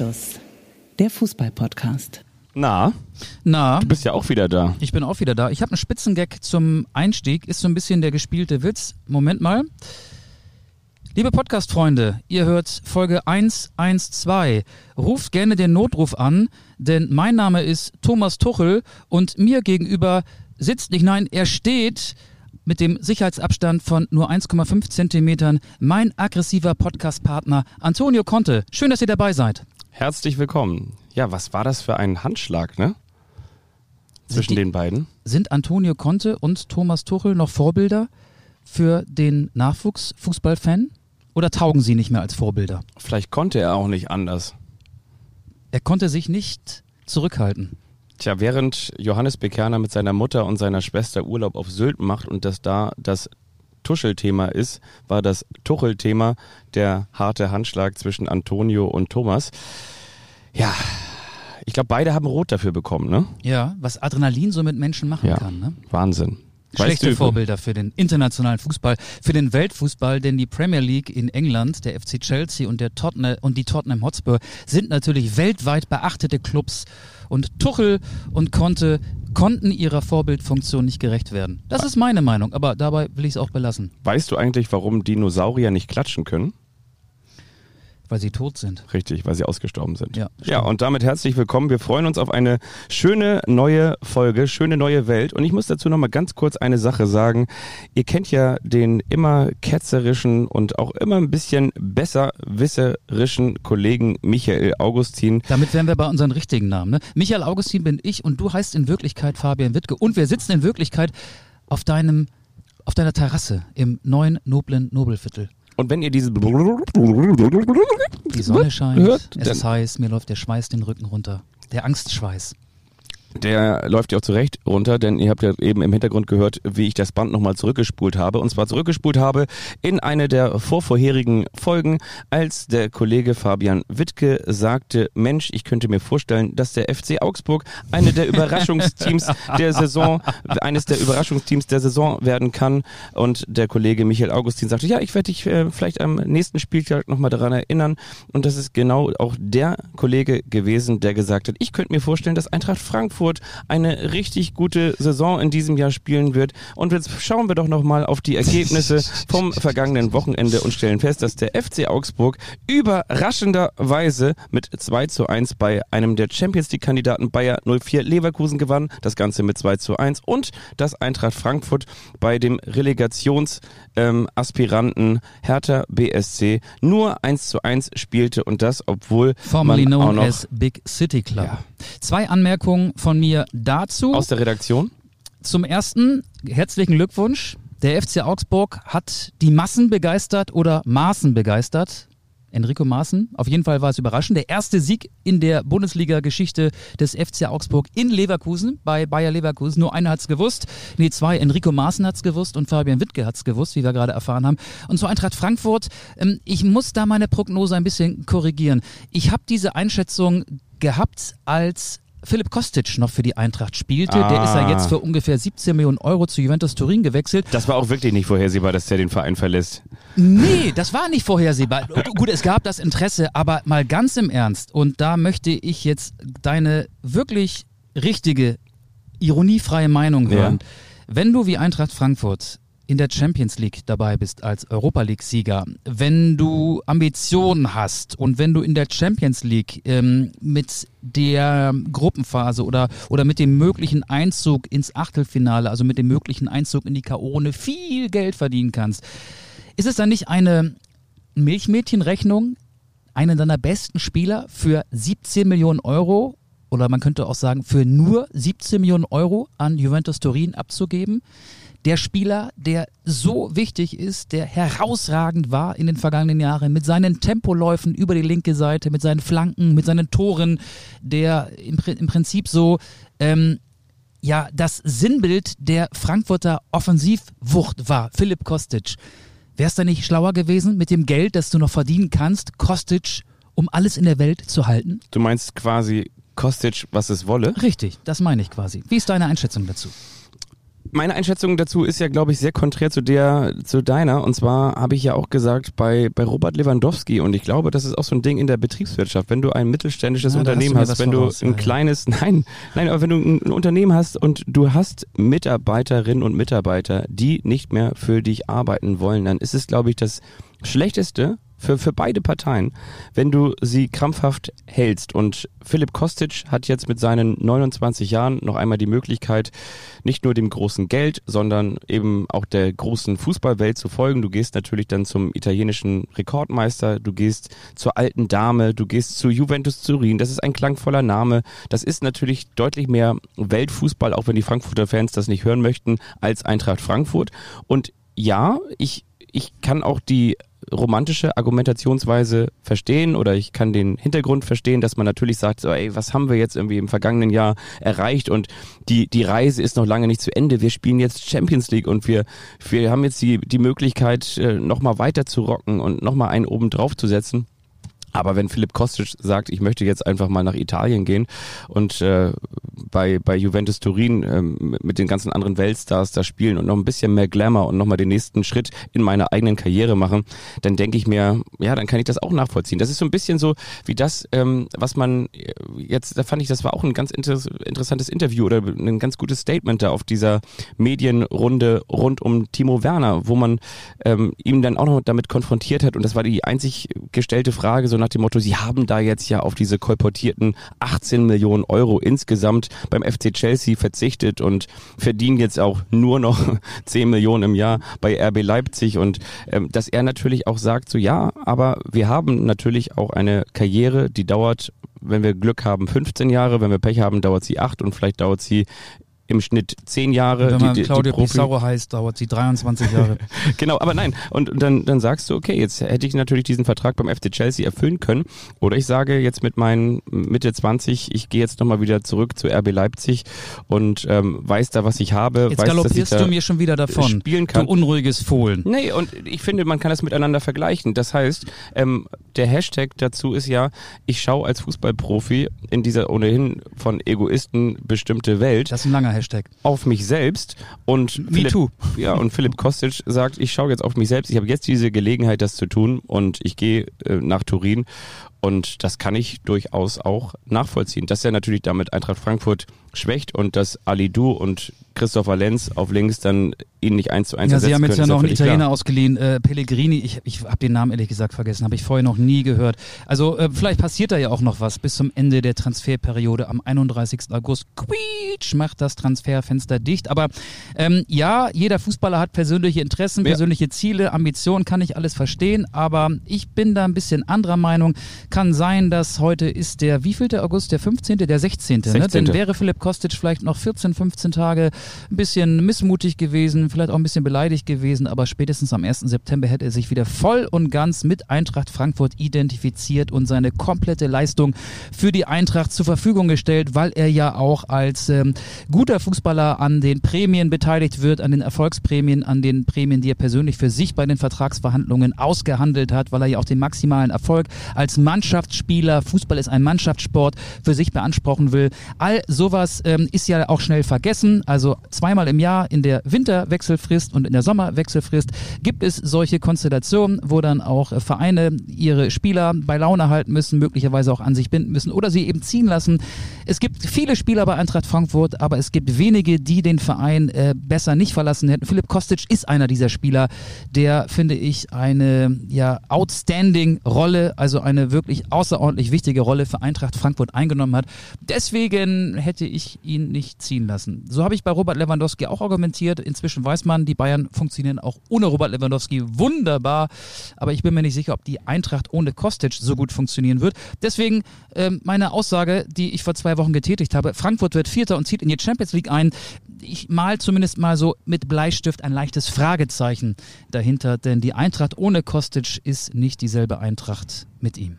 Anstoß, der Fußball-Podcast. Na, Na, du bist ja auch wieder da. ich bin auch wieder da. Ich habe einen Spitzengag zum Einstieg. Ist so ein bisschen der gespielte Witz. Moment mal. Liebe Podcast-Freunde, ihr hört Folge 112. Ruft gerne den Notruf an, denn mein Name ist Thomas Tuchel und mir gegenüber sitzt nicht, nein, er steht mit dem Sicherheitsabstand von nur 1,5 Zentimetern mein aggressiver Podcast-Partner Antonio Conte. Schön, dass ihr dabei seid. Herzlich willkommen. Ja, was war das für ein Handschlag, ne? Zwischen die- den beiden. Sind Antonio Conte und Thomas Tuchel noch Vorbilder für den Nachwuchsfußballfan? Oder taugen sie nicht mehr als Vorbilder? Vielleicht konnte er auch nicht anders. Er konnte sich nicht zurückhalten. Tja, während Johannes Bekerner mit seiner Mutter und seiner Schwester Urlaub auf Sylt macht und das da das Tuschelthema ist, war das Tuchel-Thema der harte Handschlag zwischen Antonio und Thomas. Ja, ich glaube, beide haben Rot dafür bekommen, ne? Ja, was Adrenalin so mit Menschen machen Ja, kann. Ne? Wahnsinn. Weißt Schlechte du- Vorbilder für den internationalen Fußball, für den Weltfußball, denn die Premier League in England, der FC Chelsea und, der Tottenham, und die Tottenham Hotspur sind natürlich weltweit beachtete Clubs. Und Tuchel und Conte konnten ihrer Vorbildfunktion nicht gerecht werden. Das ist meine Meinung, aber dabei will ich es auch belassen, Weißt du eigentlich, warum Dinosaurier nicht klatschen können? Weil sie tot sind. Richtig, weil sie ausgestorben sind. Ja, ja, und damit herzlich willkommen. Wir freuen uns auf eine schöne neue Folge, schöne neue Welt. Und ich muss dazu noch mal ganz kurz eine Sache sagen. Ihr kennt ja den immer ketzerischen und auch immer ein bisschen besserwisserischen Kollegen Michael Augustin. Damit wären wir bei unseren richtigen Namen. Ne? Michael Augustin bin ich und du heißt in Wirklichkeit Fabian Wittke. Und wir sitzen in Wirklichkeit auf deinem, auf deiner Terrasse im neuen noblen Nobelviertel. Und wenn ihr diese Die Sonne scheint, Hört, es ist heiß, mir läuft der Schweiß den Rücken runter. Der Angstschweiß. Der läuft ja auch zurecht runter, denn ihr habt ja eben im Hintergrund gehört, wie ich das Band nochmal zurückgespult habe. Und zwar zurückgespult habe in eine der vorvorherigen Folgen, als der Kollege Fabian Wittke sagte, Mensch, ich könnte mir vorstellen, dass der FC Augsburg eine der Überraschungsteams der Saison, eines der Überraschungsteams der Saison werden kann. Und der Kollege Michael Augustin sagte, ja, ich werde dich äh, vielleicht am nächsten Spieltag nochmal daran erinnern. Und das ist genau auch der Kollege gewesen, der gesagt hat, ich könnte mir vorstellen, dass Eintracht Frankfurt eine richtig gute Saison in diesem Jahr spielen wird. Und jetzt schauen wir doch nochmal auf die Ergebnisse vom vergangenen Wochenende und stellen fest, dass der FC Augsburg überraschenderweise mit 2 zu 1 bei einem der Champions League Kandidaten Bayer 04 Leverkusen gewann. Das Ganze mit 2 zu 1 und dass Eintracht Frankfurt bei dem Relegations ähm, Hertha BSC nur 1 zu 1 spielte und das, obwohl Formerly man auch known noch as Big City Club. Ja. Zwei Anmerkungen von mir dazu. aus der Redaktion Zum ersten, herzlichen Glückwunsch. Der FC Augsburg hat die Massen begeistert oder Maßen begeistert. Enrico Maaßen, auf jeden Fall war es überraschend. Der erste Sieg in der Bundesliga-Geschichte des FC Augsburg in Leverkusen, bei Bayer Leverkusen. Nur einer hat's gewusst. Nee, zwei. Enrico Maaßen hat's gewusst und Fabian Wittke hat's gewusst, wie wir gerade erfahren haben. Und zur Eintracht Frankfurt, ähm, ich muss da meine Prognose ein bisschen korrigieren. Ich habe diese Einschätzung gehabt, als Philipp Kostic noch für die Eintracht spielte. Der ist ja Ah. jetzt für ungefähr 17 Millionen Euro zu Juventus Turin gewechselt. Das war auch wirklich nicht vorhersehbar, dass der den Verein verlässt. Nee, das war nicht vorhersehbar. Gut, es gab das Interesse, aber mal ganz im Ernst. Und da möchte ich jetzt deine wirklich richtige, ironiefreie Meinung Ja. hören. Wenn du wie Eintracht Frankfurt in der Champions League dabei bist als Europa League-Sieger, wenn du Ambitionen hast und wenn du in der Champions League ähm, mit der Gruppenphase oder, oder mit dem möglichen Einzug ins Achtelfinale, also mit dem möglichen Einzug in die K.O.-Runde viel Geld verdienen kannst, ist es dann nicht eine Milchmädchenrechnung, einen deiner besten Spieler für 17 Millionen Euro oder man könnte auch sagen für nur 17 Millionen Euro an Juventus Turin abzugeben? Der Spieler, der so wichtig ist, der herausragend war in den vergangenen Jahren mit seinen Tempoläufen über die linke Seite, mit seinen Flanken, mit seinen Toren, der im, im Prinzip so ähm, ja das Sinnbild der Frankfurter Offensivwucht war, Philipp Kostic. Wär's da nicht schlauer gewesen, mit dem Geld, das du noch verdienen kannst, Kostic, um alles in der Welt zu halten? Du meinst quasi Kostic, was es wolle? Richtig, das meine ich quasi. Wie ist deine Einschätzung dazu? Meine Einschätzung dazu ist ja, glaube ich, sehr konträr zu der, zu deiner. Und zwar habe ich ja auch gesagt, bei, bei Robert Lewandowski, und ich glaube, das ist auch so ein Ding in der Betriebswirtschaft, wenn du ein mittelständisches ja, Unternehmen hast, hast wenn voraus, du ein ja, kleines, nein, nein, aber wenn du ein, ein Unternehmen hast und du hast Mitarbeiterinnen und Mitarbeiter, die nicht mehr für dich arbeiten wollen, dann ist es, glaube ich, das Schlechteste, für, für beide Parteien, wenn du sie krampfhaft hältst. Und Philipp Kostic hat jetzt mit seinen 29 Jahren noch einmal die Möglichkeit, nicht nur dem großen Geld, sondern eben auch der großen Fußballwelt zu folgen. Du gehst natürlich dann zum italienischen Rekordmeister, du gehst zur alten Dame, du gehst zu Juventus Turin. Das ist ein klangvoller Name. Das ist natürlich deutlich mehr Weltfußball, auch wenn die Frankfurter Fans das nicht hören möchten, als Eintracht Frankfurt. Und ja, ich ich kann auch die romantische Argumentationsweise verstehen oder ich kann den Hintergrund verstehen, dass man natürlich sagt, so, ey, was haben wir jetzt irgendwie im vergangenen Jahr erreicht und die, die Reise ist noch lange nicht zu Ende. Wir spielen jetzt Champions League und wir, wir haben jetzt die, die Möglichkeit, äh, nochmal weiter zu rocken und nochmal einen oben drauf zu setzen. Aber wenn Philipp Kostic sagt, ich möchte jetzt einfach mal nach Italien gehen und äh, bei, bei Juventus Turin ähm, mit den ganzen anderen Weltstars da spielen und noch ein bisschen mehr Glamour und nochmal den nächsten Schritt in meiner eigenen Karriere machen, dann denke ich mir, ja, dann kann ich das auch nachvollziehen. Das ist so ein bisschen so wie das, ähm, was man äh, jetzt, da fand ich, das war auch ein ganz inter interessantes Interview oder ein ganz gutes Statement da auf dieser Medienrunde rund um Timo Werner, wo man ähm, ihm dann auch noch damit konfrontiert hat und das war die einzig gestellte Frage, so nach dem Motto, sie haben da jetzt ja auf diese kolportierten 18 Millionen Euro insgesamt beim FC Chelsea verzichtet und verdienen jetzt auch nur noch 10 Millionen im Jahr bei RB Leipzig. Und ähm, dass er natürlich auch sagt, so ja, aber wir haben natürlich auch eine Karriere, die dauert wenn wir Glück haben, 15 Jahre, wenn wir Pech haben, dauert sie acht und vielleicht dauert sie im Schnitt zehn Jahre. Und wenn man die, die, Claudia die Pizarro heißt, dauert sie 23 Jahre. genau, aber nein. Und, und dann, dann sagst du, okay, jetzt hätte ich natürlich diesen Vertrag beim FC Chelsea erfüllen können. Oder ich sage jetzt mit meinen Mitte 20, ich gehe jetzt nochmal wieder zurück zu RB Leipzig und ähm, weiß da, was ich habe. Jetzt weiß, galoppierst du mir schon wieder davon. Spielen kann. Du unruhiges Fohlen. Nee, und ich finde, man kann das miteinander vergleichen. Das heißt, ähm, der Hashtag dazu ist ja, ich schaue als Fußballprofi in dieser ohnehin von Egoisten bestimmte Welt. Das ist ein langer Hashtag. Auf mich selbst und Me Philipp, too. Ja, und Philipp Kostic sagt, ich schaue jetzt auf mich selbst. Ich habe jetzt diese Gelegenheit, das zu tun und ich gehe äh, nach Turin und das kann ich durchaus auch nachvollziehen. Dass er natürlich damit Eintracht Frankfurt schwächt und dass Ali Du und Christopher Lenz auf links dann ihn nicht eins zu eins Ja, sie haben jetzt ja noch einen Italiener klar. ausgeliehen, äh, Pellegrini, ich, ich habe den Namen ehrlich gesagt vergessen, habe ich vorher noch nie gehört. Also äh, vielleicht passiert da ja auch noch was bis zum Ende der Transferperiode am 31. August. Quietsch macht das Transferfenster dicht. Aber ähm, ja, jeder Fußballer hat persönliche Interessen, persönliche ja. Ziele, Ambitionen, kann ich alles verstehen, aber ich bin da ein bisschen anderer Meinung. Kann sein, dass heute ist der wievielte August, der 15., der 16., 16. Ne? Dann wäre Philipp Kostic vielleicht noch 14, 15 Tage ein bisschen missmutig gewesen, vielleicht auch ein bisschen beleidigt gewesen, aber spätestens am 1. September hätte er sich wieder voll und ganz mit Eintracht Frankfurt identifiziert und seine komplette Leistung für die Eintracht zur Verfügung gestellt, weil er ja auch als ähm, guter Fußballer an den Prämien beteiligt wird, an den Erfolgsprämien, an den Prämien, die er persönlich für sich bei den Vertragsverhandlungen ausgehandelt hat, weil er ja auch den maximalen Erfolg als Mannschaftsspieler, Fußball ist ein Mannschaftssport, für sich beanspruchen will. All sowas ähm, ist ja auch schnell vergessen. Also zweimal im Jahr in der Winterwechselfrist und in der Sommerwechselfrist gibt es solche Konstellationen, wo dann auch äh, Vereine ihre Spieler bei Laune halten müssen, möglicherweise auch an sich binden müssen oder sie eben ziehen lassen. Es gibt viele Spieler bei Eintracht Frankfurt, aber es gibt wenige, die den Verein äh, besser nicht verlassen hätten. Philipp Kostic ist einer dieser Spieler, der, finde ich, eine ja, outstanding Rolle, also eine wirklich außerordentlich wichtige Rolle für Eintracht Frankfurt eingenommen hat. Deswegen hätte ich ihn nicht ziehen lassen. So habe ich bei bei Robert Lewandowski auch argumentiert. Inzwischen weiß man, die Bayern funktionieren auch ohne Robert Lewandowski wunderbar. Aber ich bin mir nicht sicher, ob die Eintracht ohne Kostic so gut funktionieren wird. Deswegen ähm, meine Aussage, die ich vor zwei Wochen getätigt habe. Frankfurt wird Vierter und zieht in die Champions League ein. Ich mal zumindest mal so mit Bleistift ein leichtes Fragezeichen dahinter, denn die Eintracht ohne Kostic ist nicht dieselbe Eintracht mit ihm.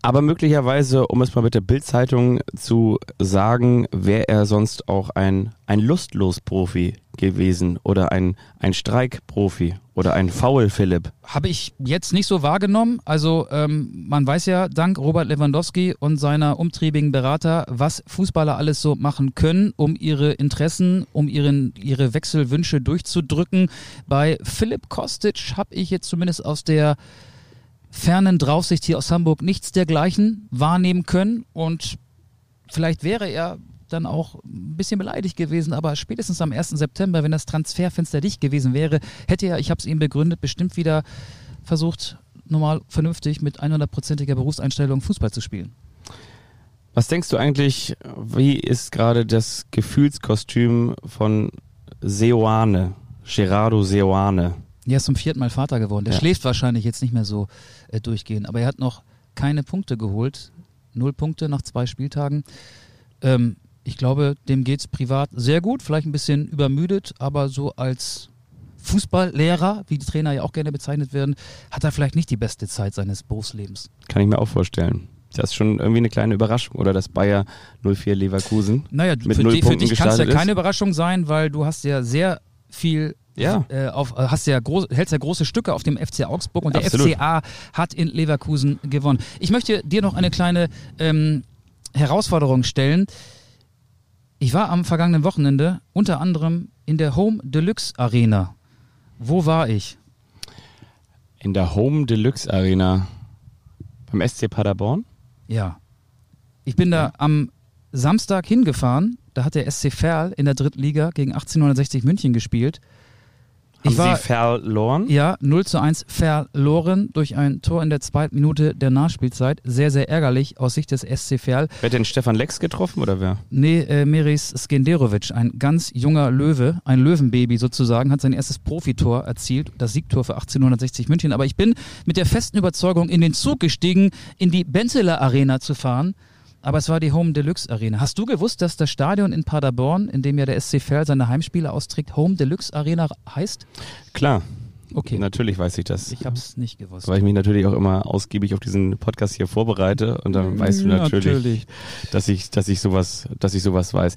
Aber möglicherweise, um es mal mit der Bildzeitung zu sagen, wäre er sonst auch ein, ein Lustlos-Profi gewesen oder ein, ein Streik-Profi Oder ein Foul, Philipp? Habe ich jetzt nicht so wahrgenommen. Also ähm, man weiß ja dank Robert Lewandowski und seiner umtriebigen Berater, was Fußballer alles so machen können, um ihre Interessen, um ihren, ihre Wechselwünsche durchzudrücken. Bei Philipp Kostic habe ich jetzt zumindest aus der fernen Draufsicht hier aus Hamburg nichts dergleichen wahrnehmen können. Und vielleicht wäre er dann auch ein bisschen beleidigt gewesen, aber spätestens am 1. September, wenn das Transferfenster dicht gewesen wäre, hätte er, ich habe es ihm begründet, bestimmt wieder versucht, normal vernünftig mit 100%iger Berufseinstellung Fußball zu spielen. Was denkst du eigentlich, wie ist gerade das Gefühlskostüm von Seoane, Gerardo Seoane? Er ist zum vierten Mal Vater geworden. Der Ja. schläft wahrscheinlich jetzt nicht mehr so äh, durchgehend, aber er hat noch keine Punkte geholt. Null Punkte nach zwei Spieltagen. Ähm, ich glaube, dem geht es privat sehr gut, vielleicht ein bisschen übermüdet, aber so als Fußballlehrer, wie die Trainer ja auch gerne bezeichnet werden, hat er vielleicht nicht die beste Zeit seines Berufslebens. Kann ich mir auch vorstellen. Das ist schon irgendwie eine kleine Überraschung. Oder das Bayer 04 Leverkusen. Naja, Mit für, null die, für Punkten dich kann es ja keine. Überraschung sein, weil du hast ja sehr viel Ja. äh, auf, äh, hast ja groß, hältst ja große Stücke auf dem FC Augsburg und Absolut. der FCA hat in Leverkusen gewonnen. Ich möchte dir noch eine kleine ähm, Herausforderung stellen. Ich war am vergangenen Wochenende unter anderem in der Home Deluxe Arena. Wo war ich? In der Home Deluxe Arena beim SC Paderborn. Ja. Ich bin da am Samstag hingefahren. Da hat der SC Verl in der Drittliga gegen 1860 München gespielt. Haben Ich war, Sie verloren? Ja, 0 zu 1 verloren durch ein Tor in der zweiten Minute der Nachspielzeit. Sehr, sehr ärgerlich aus Sicht des SC Verl. Wer hat denn Stefan Lex getroffen oder wer? Nee, äh, Meris Skenderovic, ein ganz junger Löwe, ein Löwenbaby sozusagen, hat sein erstes Profitor erzielt, das Siegtor für 1860 München. Aber ich bin mit der festen Überzeugung in den Zug gestiegen, in die Benzeler Arena zu fahren. Aber es war die Home Deluxe Arena. Hast du gewusst, dass das Stadion in Paderborn, in dem ja der SC Verl seine Heimspiele austrägt, Home Deluxe Arena heißt? Klar. Okay. Natürlich weiß ich das. Ich habe es nicht gewusst. weil ich mich natürlich auch immer ausgiebig auf diesen Podcast hier vorbereite und dann weißt du natürlich, Natürlich. dass ich, dass ich sowas, dass ich sowas weiß.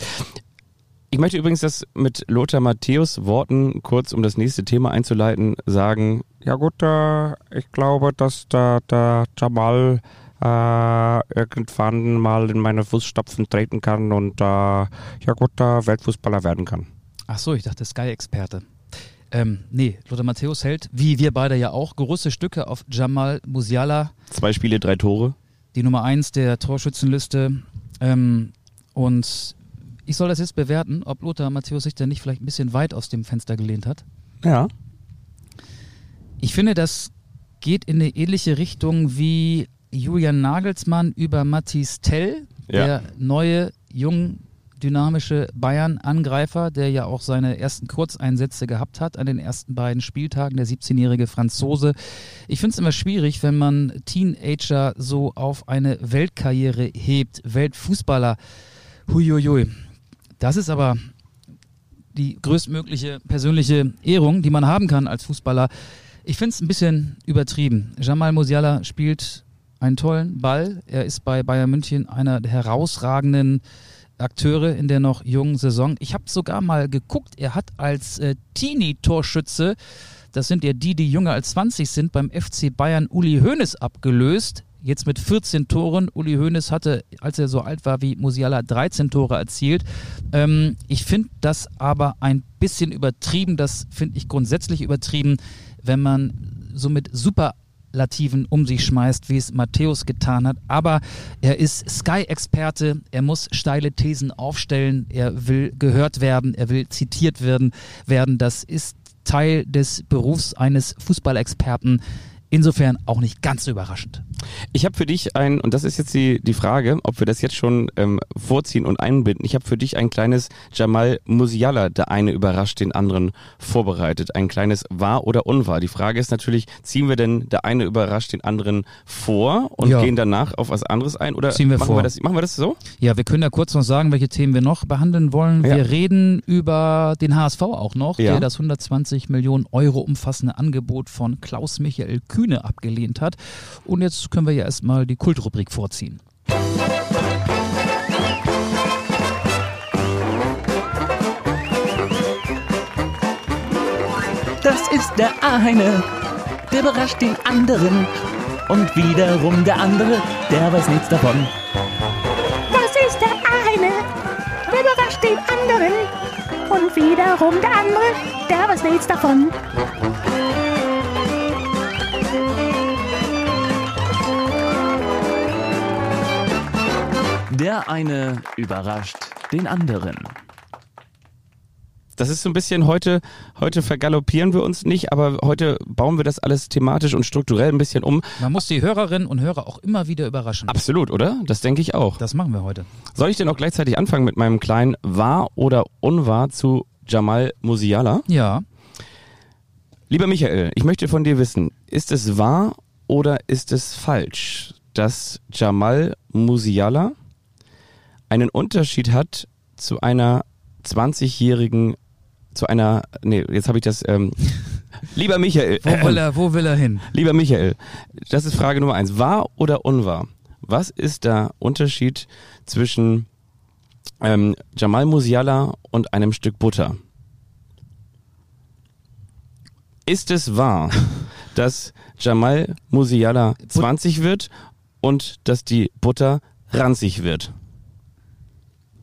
Ich möchte übrigens das mit Lothar Matthäus Worten kurz, um das nächste Thema einzuleiten, sagen. Ja gut, äh, ich glaube, dass der, der Jamal irgendwann mal in meine Fußstapfen treten kann und äh, ja gut, äh, Weltfußballer werden kann. Ach so, ich dachte Sky-Experte. Ähm, nee, Lothar Matthäus hält, wie wir beide ja auch, große Stücke auf Jamal Musiala, Zwei Spiele, drei Tore. die Nummer 1 der Torschützenliste. Ähm, und ich soll das jetzt bewerten, ob Lothar Matthäus sich da nicht vielleicht ein bisschen weit aus dem Fenster gelehnt hat. Ja. Ich finde, das geht in eine ähnliche Richtung wie Julian Nagelsmann über Mathis Tell, Ja. der neue, jung, dynamische Bayern-Angreifer, der ja auch seine ersten Kurzeinsätze gehabt hat an den ersten beiden Spieltagen, der 17-jährige Franzose. Ich finde es immer schwierig, wenn man Teenager so auf eine Weltkarriere hebt, Weltfußballer. Huiuiui. Das ist aber die größtmögliche persönliche Ehrung, die man haben kann als Fußballer. Ich finde es ein bisschen übertrieben. Jamal Musiala spielt einen tollen Ball. Er ist bei Bayern München einer der herausragenden Akteure in der noch jungen Saison. Ich habe sogar mal geguckt, er hat als äh, Teenie-Torschütze, das sind ja die, die jünger als 20 sind, beim FC Bayern Uli Hoeneß abgelöst. Jetzt mit 14 Toren. Uli Hoeneß hatte, als er so alt war wie Musiala, 13 Tore erzielt. Ähm, ich finde das aber ein bisschen übertrieben. Das finde ich grundsätzlich übertrieben, wenn man so mit Superlativen um sich schmeißt, wie es Matthäus getan hat. Aber er ist Sky-Experte. Er muss steile Thesen aufstellen. Er will gehört werden. Er will zitiert werden. werden. Das ist Teil des Berufs eines Fußballexperten. Insofern auch nicht ganz so überraschend. Ich habe für dich ein, und das ist jetzt die, die Frage, ob wir das jetzt schon ähm, vorziehen und einbinden. Ich habe für dich ein kleines Jamal Musiala, der eine überrascht, den anderen vorbereitet. Ein kleines wahr oder unwahr. Die Frage ist natürlich, ziehen wir denn der eine überrascht den anderen vor und Ja. gehen danach auf was anderes ein? Oder Ziehen wir machen, vor. Wir das, machen wir das so? Ja, wir können ja kurz noch sagen, welche Themen wir noch behandeln wollen. Ja. Wir reden über den HSV auch noch, Ja. der das 120 Millionen Euro umfassende Angebot von Klaus Michael Kühne abgelehnt hat. Und jetzt können wir ja erstmal die Kultrubrik vorziehen. Das ist der eine, der überrascht den anderen. Und wiederum der andere, der weiß nichts davon. Das ist der eine, der überrascht den anderen. Und wiederum der andere, der weiß nichts davon. Der eine überrascht den anderen. Das ist so ein bisschen heute, heute vergaloppieren wir uns nicht, aber heute bauen wir das alles thematisch und strukturell ein bisschen um. Man muss die Hörerinnen und Hörer auch immer wieder überraschen. Absolut, oder? Das denke ich auch. Das machen wir heute. Soll ich denn auch gleichzeitig anfangen mit meinem kleinen Wahr oder Unwahr zu Jamal Musiala? Ja. Lieber Michael, ich möchte von dir wissen, ist es wahr oder ist es falsch, dass Jamal Musiala einen Unterschied hat zu einer 20-jährigen, zu einer, nee, jetzt habe ich das, ähm, lieber Michael, Wo will, er, wo will er hin? lieber Michael, das ist Frage Nummer eins, wahr oder unwahr? Was ist der Unterschied zwischen ähm, Jamal Musiala und einem Stück Butter? Ist es wahr, dass Jamal Musiala 20 wird und dass die Butter ranzig wird?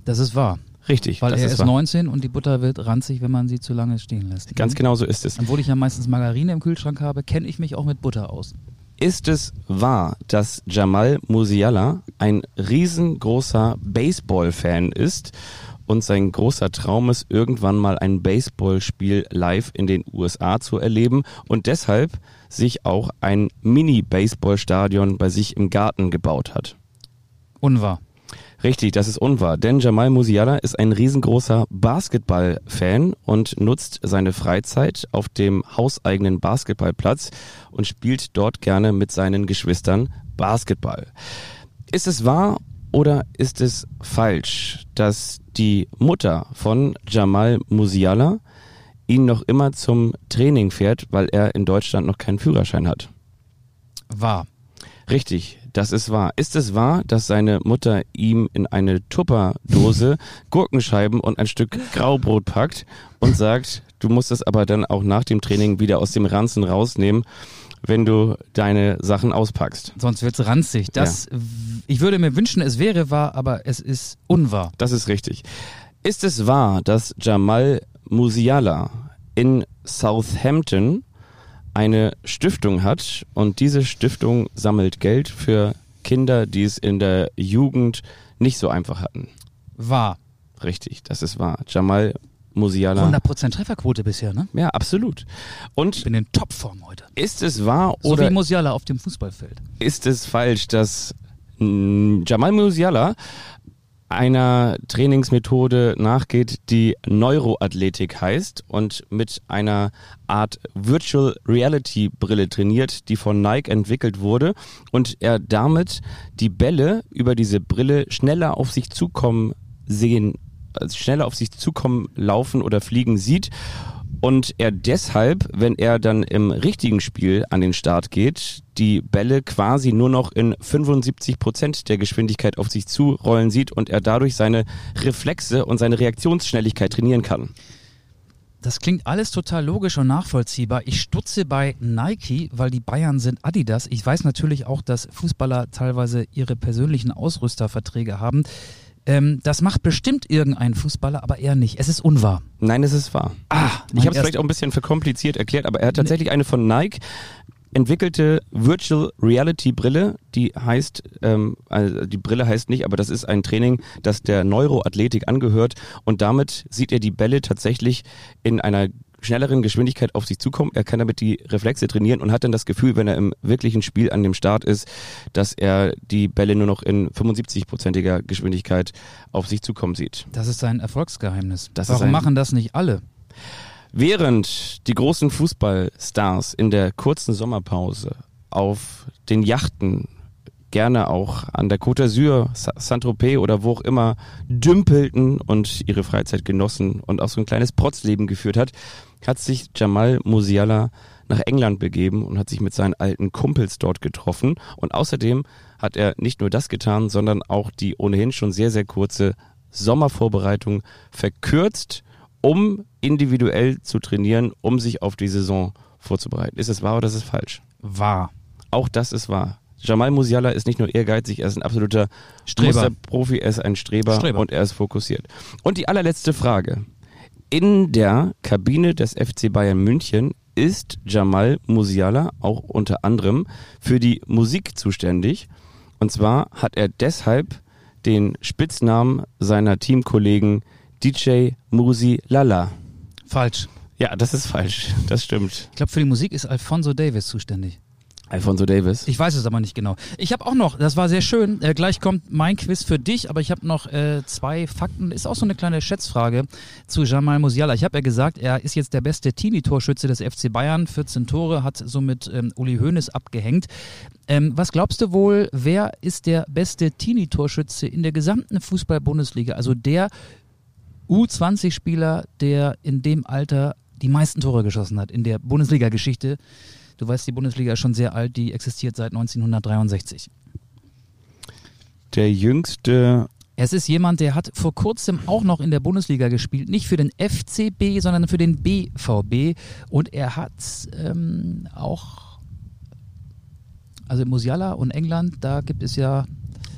Das ist wahr. Richtig, Weil das er ist ist wahr. 19 und die Butter wird ranzig, wenn man sie zu lange stehen lässt. Ganz genau so ist es. Obwohl ich ja meistens Margarine im Kühlschrank habe, kenne ich mich auch mit Butter aus. Ist es wahr, dass Jamal Musiala ein riesengroßer Baseball-Fan ist und sein großer Traum ist, irgendwann mal ein Baseballspiel live in den USA zu erleben und deshalb sich auch ein Mini-Baseball-Stadion bei sich im Garten gebaut hat? Unwahr. Richtig, das ist unwahr, denn Jamal Musiala ist ein riesengroßer Basketball-Fan und nutzt seine Freizeit auf dem hauseigenen Basketballplatz und spielt dort gerne mit seinen Geschwistern Basketball. Ist es wahr oder ist es falsch, dass die Mutter von Jamal Musiala ihn noch immer zum Training fährt, weil er in Deutschland noch keinen Führerschein hat? Wahr. Richtig, das ist wahr. Ist es wahr, dass seine Mutter ihm in eine Tupperdose Gurkenscheiben und ein Stück Graubrot packt und sagt, du musst es aber dann auch nach dem Training wieder aus dem Ranzen rausnehmen, wenn du deine Sachen auspackst? Sonst wird's ranzig. Das, Ich würde mir wünschen, es wäre wahr, aber es ist unwahr. Das ist richtig. Ist es wahr, dass Jamal Musiala in Southampton eine Stiftung hat und diese Stiftung sammelt Geld für Kinder, die es in der Jugend nicht so einfach hatten? Wahr. Richtig, das ist wahr. Jamal Musiala. 100% Trefferquote bisher, ne? Ja, absolut. Und Ich bin in Topform heute. ist es wahr So oder wie Musiala auf dem Fußballfeld. ist es falsch, dass Jamal Musiala einer Trainingsmethode nachgeht, die Neuroathletik heißt und mit einer Art Virtual Reality Brille trainiert, die von Nike entwickelt wurde und er damit die Bälle über diese Brille schneller auf sich zukommen sehen, also schneller auf sich zukommen, laufen oder fliegen sieht und er deshalb, wenn er dann im richtigen Spiel an den Start geht, die Bälle quasi nur noch in 75 Prozent der Geschwindigkeit auf sich zurollen sieht und er dadurch seine Reflexe und seine Reaktionsschnelligkeit trainieren kann. Das klingt alles total logisch und nachvollziehbar. Ich stutze bei Nike, weil die Bayern sind Adidas. Ich weiß natürlich auch, dass Fußballer teilweise ihre persönlichen Ausrüsterverträge haben. Ähm, das macht bestimmt irgendein Fußballer, aber er nicht. Es ist unwahr. Nein, es ist wahr. Ah, Ich habe es vielleicht auch ein bisschen verkompliziert erklärt, aber er hat tatsächlich eine von Nike entwickelte Virtual Reality Brille, die heißt, ähm, also die Brille heißt nicht, aber das ist ein Training, das der Neuroathletik angehört und damit sieht er die Bälle tatsächlich in einer schnelleren Geschwindigkeit auf sich zukommen. Er kann damit die Reflexe trainieren und hat dann das Gefühl, wenn er im wirklichen Spiel an dem Start ist, dass er die Bälle nur noch in 75-prozentiger Geschwindigkeit auf sich zukommen sieht. Das ist sein Erfolgsgeheimnis. Das Warum ein- machen das nicht alle? Während die großen Fußballstars in der kurzen Sommerpause auf den Yachten, gerne auch an der Côte d'Azur, Sa- Saint-Tropez oder wo auch immer, dümpelten und ihre Freizeit genossen und auch so ein kleines Protzleben geführt hat, hat sich Jamal Musiala nach England begeben und hat sich mit seinen alten Kumpels dort getroffen. Und außerdem hat er nicht nur das getan, sondern auch die ohnehin schon sehr, sehr kurze Sommervorbereitung verkürzt um individuell zu trainieren, um sich auf die Saison vorzubereiten. Ist es wahr oder ist es falsch? Wahr. Auch das ist wahr. Jamal Musiala ist nicht nur ehrgeizig, er ist ein absoluter Streber. Profi, er ist ein Streber, Streber. und er ist fokussiert. Und die allerletzte Frage. In der Kabine des FC Bayern München ist Jamal Musiala auch unter anderem für die Musik zuständig. Und zwar hat er deshalb den Spitznamen seiner Teamkollegen DJ Musi Lala. Falsch. Ja, das ist falsch. Das stimmt. Ich glaube, für die Musik ist Alfonso Davis zuständig. Alfonso Davis. Ich weiß es aber nicht genau. Ich habe auch noch, das war sehr schön, äh, gleich kommt mein Quiz für dich, aber ich habe noch äh, zwei Fakten, ist auch so eine kleine Schätzfrage zu Jamal Musiala. Ich habe ja gesagt, er ist jetzt der beste Teenie-Torschütze des FC Bayern, 14 Tore, hat somit ähm, Uli Hoeneß abgehängt. Ähm, was glaubst du wohl, wer ist der beste Teenie-Torschütze in der gesamten Fußball-Bundesliga? Also der U20-Spieler, der in dem Alter die meisten Tore geschossen hat in der Bundesliga-Geschichte. Du weißt, die Bundesliga ist schon sehr alt, die existiert seit 1963. Der jüngste Es ist jemand, der hat vor kurzem auch noch in der Bundesliga gespielt, nicht für den FCB, sondern für den BVB. Und er hat ähm, auch, also Musiala und England, da gibt es ja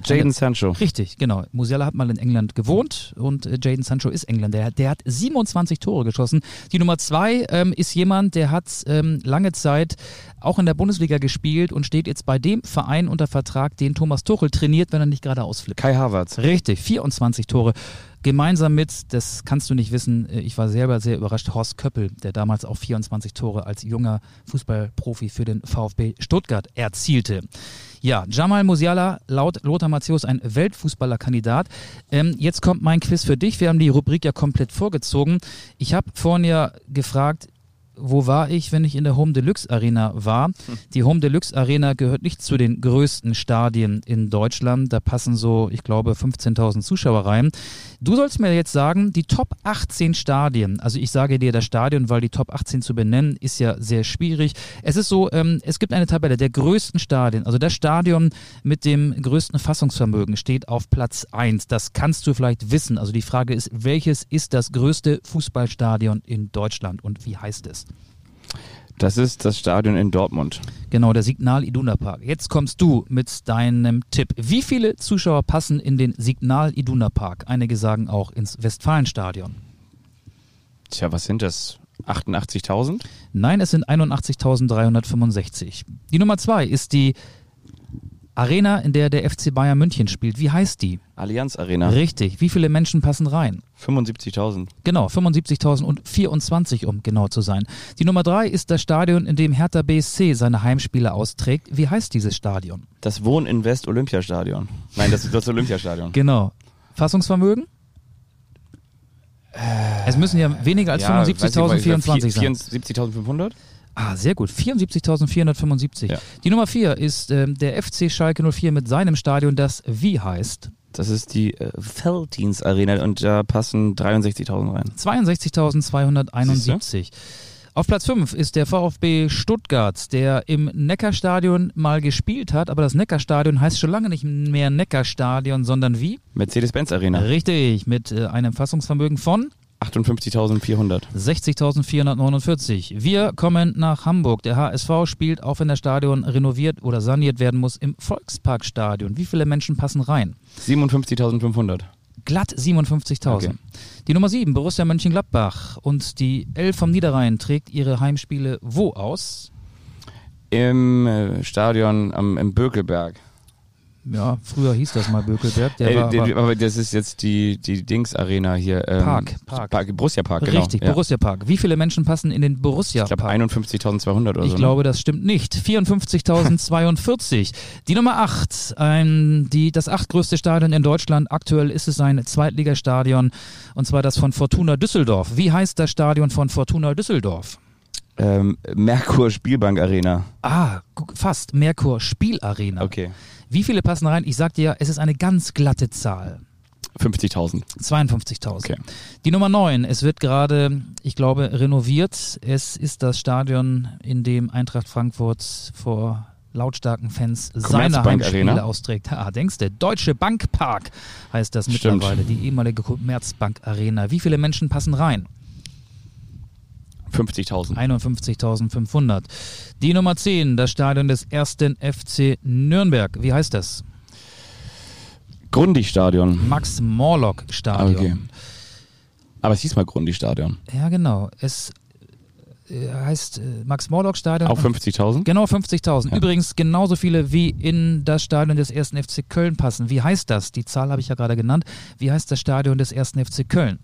Jaden Sancho. Richtig, genau. Musiala hat mal in England gewohnt und äh, Jaden Sancho ist Engländer. Der, hat- der hat 27 Tore geschossen. Die Nummer zwei ähm, ist jemand, der hat ähm, lange Zeit auch in der Bundesliga gespielt und steht jetzt bei dem Verein unter Vertrag, den Thomas Tuchel trainiert, wenn er nicht gerade ausflippt. Kai Havertz. Richtig, 24 Tore. Gemeinsam mit, das kannst du nicht wissen, äh, ich war selber sehr überrascht, Horst Köppel, der damals auch 24 Tore als junger Fußballprofi für den VfB Stuttgart erzielte. Ja, Jamal Musiala, laut Lothar Matthäus ein Weltfußballerkandidat. Ähm, jetzt kommt mein Quiz für dich. Wir haben die Rubrik ja komplett vorgezogen. Ich habe vorhin ja gefragt, wo war ich, wenn ich in der Home Deluxe Arena war? Die Home Deluxe Arena gehört nicht zu den größten Stadien in Deutschland. Da passen so, ich glaube, 15.000 Zuschauer rein. Du sollst mir jetzt sagen, die Top 18 Stadien, also ich sage dir das Stadion, weil die Top 18 zu benennen, ist ja sehr schwierig. Es ist so, ähm, es gibt eine Tabelle der größten Stadien, also das Stadion mit dem größten Fassungsvermögen steht auf Platz 1. Das kannst du vielleicht wissen. Also die Frage ist, welches ist das größte Fußballstadion in Deutschland und wie heißt es? Das ist das Stadion in Dortmund. Genau, der Signal Iduna Park. Jetzt kommst du mit deinem Tipp. Wie viele Zuschauer passen in den Signal Iduna Park? Einige sagen auch ins Westfalenstadion. Tja, was sind das? 88.000? Nein, es sind 81.365. Die Nummer zwei ist die Arena, in der der FC Bayern München spielt. Wie heißt die? Allianz Arena. Richtig. Wie viele Menschen passen rein? 75.000. Genau, 75.024, um genau zu sein. Die Nummer drei ist das Stadion, in dem Hertha BSC seine Heimspiele austrägt. Wie heißt dieses Stadion? Das Wohn-Invest Olympiastadion. Nein, das ist das Olympiastadion. Genau. Fassungsvermögen? es müssen ja weniger als 75.024 sein. 74.500? Ah, sehr gut. 74.475. Ja. Die Nummer vier ist ähm, der FC Schalke 04 mit seinem Stadion, das wie heißt? Das ist die äh, Veltins Arena und da passen 63.000 rein. 62.271. Auf Platz 5 ist der VfB Stuttgart, der im Neckarstadion mal gespielt hat, aber das Neckarstadion heißt schon lange nicht mehr Neckarstadion, sondern wie? Mercedes-Benz Arena. Richtig, mit äh, einem Fassungsvermögen von 58.400. 60.449. Wir kommen nach Hamburg. Der HSV spielt, auch wenn das Stadion renoviert oder saniert werden muss, im Volksparkstadion. Wie viele Menschen passen rein? 57.500. Glatt 57.000. Okay. Die Nummer 7, Borussia Mönchengladbach. Und die Elf vom Niederrhein trägt ihre Heimspiele wo aus? Im äh, Stadion am, im Bökelberg. Ja, früher hieß das mal Bökelberg. Die- aber aber das ist jetzt die, die Dings-Arena hier. Ähm, Park, Park. Borussia Park, genau. richtig, ja. Borussia Park. Wie viele Menschen passen in den Borussia Ich glaube Park? 51.200 oder Ich so. glaube, das stimmt nicht. 54.042. Die Nummer 8, ein, die, das achtgrößte Stadion in Deutschland. Aktuell ist es ein Zweitligastadion und zwar das von Fortuna Düsseldorf. Wie heißt das Stadion von Fortuna Düsseldorf? ne? ähm, Merkur Spielbank Arena. Ah, fast. Merkur Spielarena. Okay. Wie viele passen rein? Ich sag dir, es ist eine ganz glatte Zahl. 50.000. 52.000. Okay. Die Nummer 9, es wird gerade, ich glaube, renoviert. Es ist das Stadion, in dem Eintracht Frankfurt vor lautstarken Fans seine Heimspiele Arena? austrägt. Ah, denkst du, Deutsche Bankpark heißt das Stimmt. mittlerweile, die ehemalige Commerzbank Arena. Wie viele Menschen passen rein? 51.000. 51.500. Die Nummer 10, das Stadion des ersten FC Nürnberg. Wie heißt das? Grundig-Stadion. Max-Morlock-Stadion. Okay. Aber es hieß mal Grundig-Stadion. Ja, genau. Es äh, heißt äh, Max-Morlock-Stadion. Auch 50.000? Genau, 50.000. Ja. Übrigens genauso viele wie in das Stadion des ersten FC Köln passen. Wie heißt das? Die Zahl habe ich ja gerade genannt. Wie heißt das Stadion des ersten FC Köln?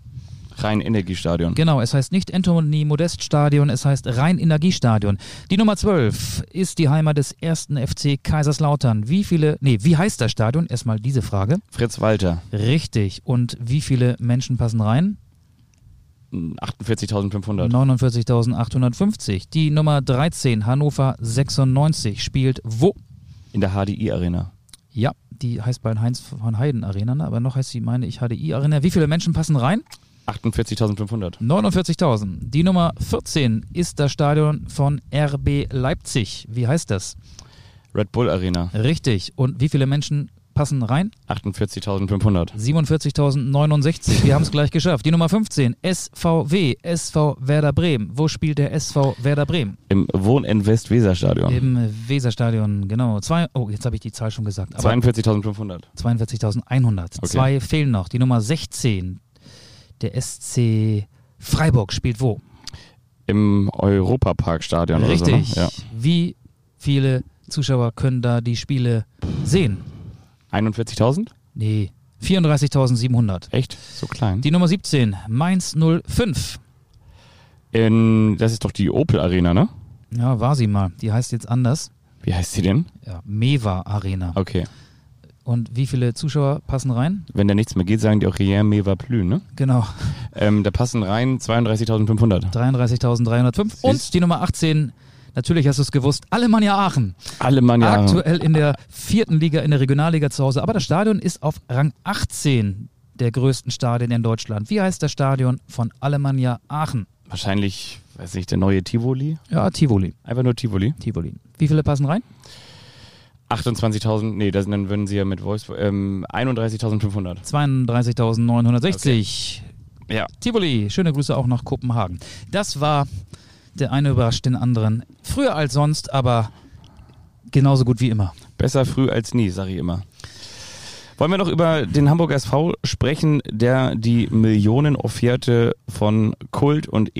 Rhein-Energiestadion. Genau, es heißt nicht Anthony Modest Stadion, es heißt Rhein-Energiestadion. Die Nummer 12 ist die Heimat des ersten FC Kaiserslautern. Wie viele, nee, wie heißt das Stadion? Erstmal diese Frage. Fritz Walter. Richtig. Und wie viele Menschen passen rein? 48.500. 49.850. Die Nummer 13, Hannover 96, spielt wo? In der HDI-Arena. Ja, die heißt bei Heinz von Heiden Arena, ne? aber noch heißt sie, meine ich, HDI Arena. Wie viele Menschen passen rein? 48.500. 49.000. Die Nummer 14 ist das Stadion von RB Leipzig. Wie heißt das? Red Bull Arena. Richtig. Und wie viele Menschen passen rein? 48.500. 47.069. Wir haben es gleich geschafft. Die Nummer 15, SVW, SV Werder Bremen. Wo spielt der SV Werder Bremen? Im Wohn-Invest-Weser-Stadion. Im Weserstadion, genau. Zwei, oh, jetzt habe ich die Zahl schon gesagt. Aber 42.500. 42.100. Okay. Zwei fehlen noch. Die Nummer 16, der SC Freiburg spielt wo? Im Europapark-Stadion Richtig. so. Ne? Wie viele Zuschauer können da die Spiele sehen? Ja. 41.000? Nee, 34.700. Echt? So klein? Die Nummer 17, Mainz 05. In, das ist doch die Opel Arena, ne? Ja, war sie mal. Die heißt jetzt anders. Wie heißt sie denn? Ja, Mewa Arena. Okay. Und wie viele Zuschauer passen rein? Wenn da nichts mehr geht, sagen die auch Rien me va plus, ne? Genau, Ähm, da passen rein 32.500. 33.305. Und die Nummer 18, natürlich hast du es gewusst, Alemannia Aachen. Mann ja. Aktuell in der vierten Liga, in der Regionalliga zu Hause. Aber das Stadion ist auf Rang 18 der größten Stadien in Deutschland. Wie heißt das Stadion von Alemannia Aachen? Wahrscheinlich, weiß nicht, der neue Tivoli. Ja, Tivoli. Einfach nur Tivoli. Tivoli. Wie viele passen rein? 28.000, nee, das, dann würden sie ja mit Wolfsburg, ähm, 31.500. 32.960. Ja. Tivoli, schöne Grüße auch nach Kopenhagen. Das war der eine überrascht den anderen. Früher als sonst, aber genauso gut wie immer. Besser früh als nie, sage ich immer. Wollen wir noch über den Hamburger SV sprechen, der die Millionenofferte von Kult- und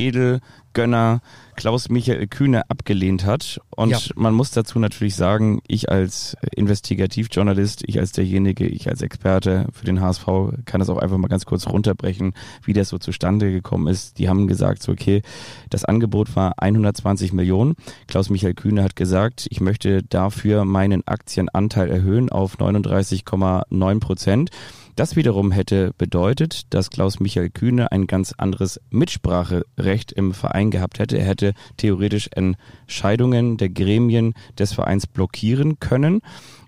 Edelgönner Klaus-Michael Kühne abgelehnt hat. Und Ja. man muss dazu natürlich sagen, ich als Investigativjournalist, ich als derjenige, ich als Experte für den HSV kann das auch einfach mal ganz kurz runterbrechen, wie das so zustande gekommen ist. Die haben gesagt, so okay, das Angebot war 120 Millionen. Klaus-Michael Kühne hat gesagt, ich möchte dafür meinen Aktienanteil erhöhen auf 39,9 Prozent. Das wiederum hätte bedeutet, dass Klaus-Michael Kühne ein ganz anderes Mitspracherecht im Verein gehabt hätte. Er hätte theoretisch Entscheidungen der Gremien des Vereins blockieren können.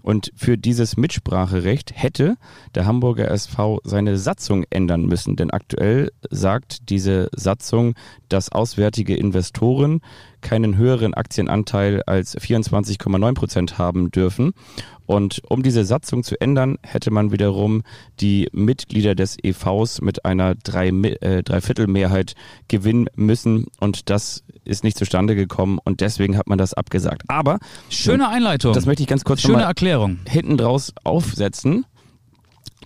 Und für dieses Mitspracherecht hätte der Hamburger SV seine Satzung ändern müssen. Denn aktuell sagt diese Satzung, dass auswärtige Investoren keinen höheren Aktienanteil als 24,9 Prozent haben dürfen. Und um diese Satzung zu ändern, hätte man wiederum die Mitglieder des EVs mit einer drei, äh, Dreiviertelmehrheit gewinnen müssen. Und das ist nicht zustande gekommen. Und deswegen hat man das abgesagt. Aber Schöne Einleitung. das möchte ich ganz kurz Schöne Erklärung. hinten draus aufsetzen.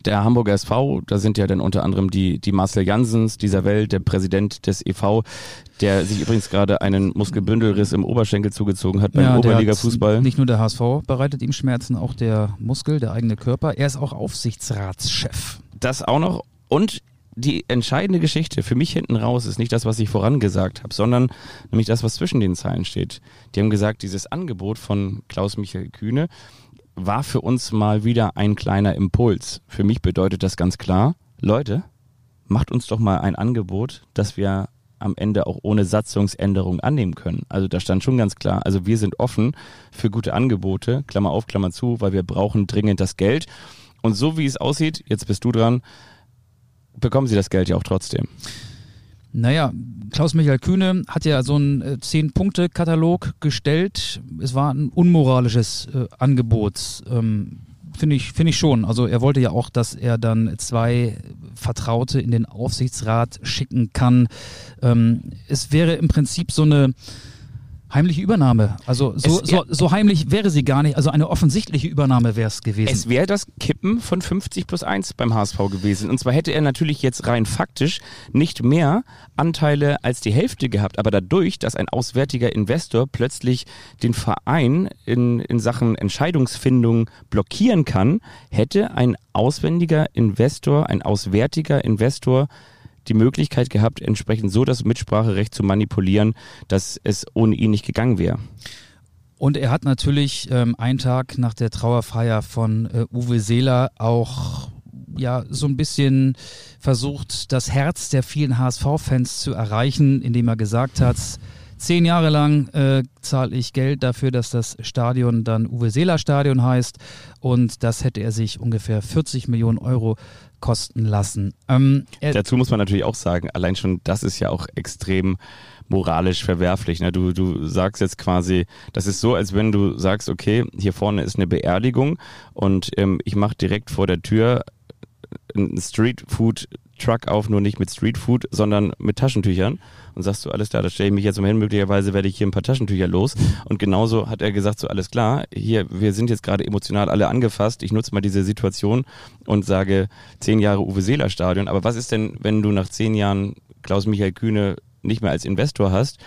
Der Hamburger SV, da sind ja dann unter anderem die, die Marcel Jansens dieser Welt, der Präsident des EV, der sich übrigens gerade einen Muskelbündelriss im Oberschenkel zugezogen hat beim der Oberliga-Fußball. Nicht nur der HSV bereitet ihm Schmerzen, auch der Muskel, der eigene Körper. Er ist auch Aufsichtsratschef. Das auch noch. Und die entscheidende Geschichte für mich hinten raus ist nicht das, was ich vorangesagt habe, sondern nämlich das, was zwischen den Zeilen steht. Die haben gesagt, dieses Angebot von Klaus-Michael Kühne war für uns mal wieder ein kleiner Impuls. Für mich bedeutet das ganz klar, Leute, macht uns doch mal ein Angebot, das wir am Ende auch ohne Satzungsänderung annehmen können. Also da stand schon ganz klar, also wir sind offen für gute Angebote, Klammer auf, Klammer zu, weil wir brauchen dringend das Geld. Und so wie es aussieht, jetzt bist du dran, bekommen sie das Geld ja auch trotzdem. Naja, Klaus-Michael Kühne hat ja so einen äh, Zehn-Punkte-Katalog gestellt. Es war ein unmoralisches äh, Angebot. Ähm, finde ich, finde ich schon. Also er wollte ja auch, dass er dann zwei Vertraute in den Aufsichtsrat schicken kann. Ähm, es wäre im Prinzip so eine Heimliche Übernahme. Also so, Es- so, so heimlich wäre sie gar nicht. Also eine offensichtliche Übernahme wäre es gewesen. Es wäre das Kippen von 50 plus 1 beim HSV gewesen. Und zwar hätte er natürlich jetzt rein faktisch nicht mehr Anteile als die Hälfte gehabt. Aber dadurch, dass ein auswärtiger Investor plötzlich den Verein in, in Sachen Entscheidungsfindung blockieren kann, hätte ein auswendiger Investor, ein auswärtiger Investor die Möglichkeit gehabt, entsprechend so das Mitspracherecht zu manipulieren, dass es ohne ihn nicht gegangen wäre. Und er hat natürlich ähm, einen Tag nach der Trauerfeier von äh, Uwe Seeler auch ja so ein bisschen versucht, das Herz der vielen HSV-Fans zu erreichen, indem er gesagt hat, zehn Jahre lang äh, zahle ich Geld dafür, dass das Stadion dann Uwe Seeler Stadion heißt und das hätte er sich ungefähr 40 Millionen Euro kosten lassen. Ähm, Dazu muss man natürlich auch sagen, allein schon das ist ja auch extrem moralisch verwerflich. Ne? Du, du sagst jetzt quasi, das ist so, als wenn du sagst, okay, hier vorne ist eine Beerdigung und ähm, ich mache direkt vor der Tür einen Street Food Truck auf, nur nicht mit Street Food, sondern mit Taschentüchern. Und sagst du, alles klar, da stelle ich mich jetzt mal hin, möglicherweise werde ich hier ein paar Taschentücher los. Und genauso hat er gesagt, so alles klar, hier, wir sind jetzt gerade emotional alle angefasst, ich nutze mal diese Situation und sage zehn Jahre Uwe Seeler Stadion. Aber was ist denn, wenn du nach zehn Jahren Klaus-Michael Kühne nicht mehr als Investor hast?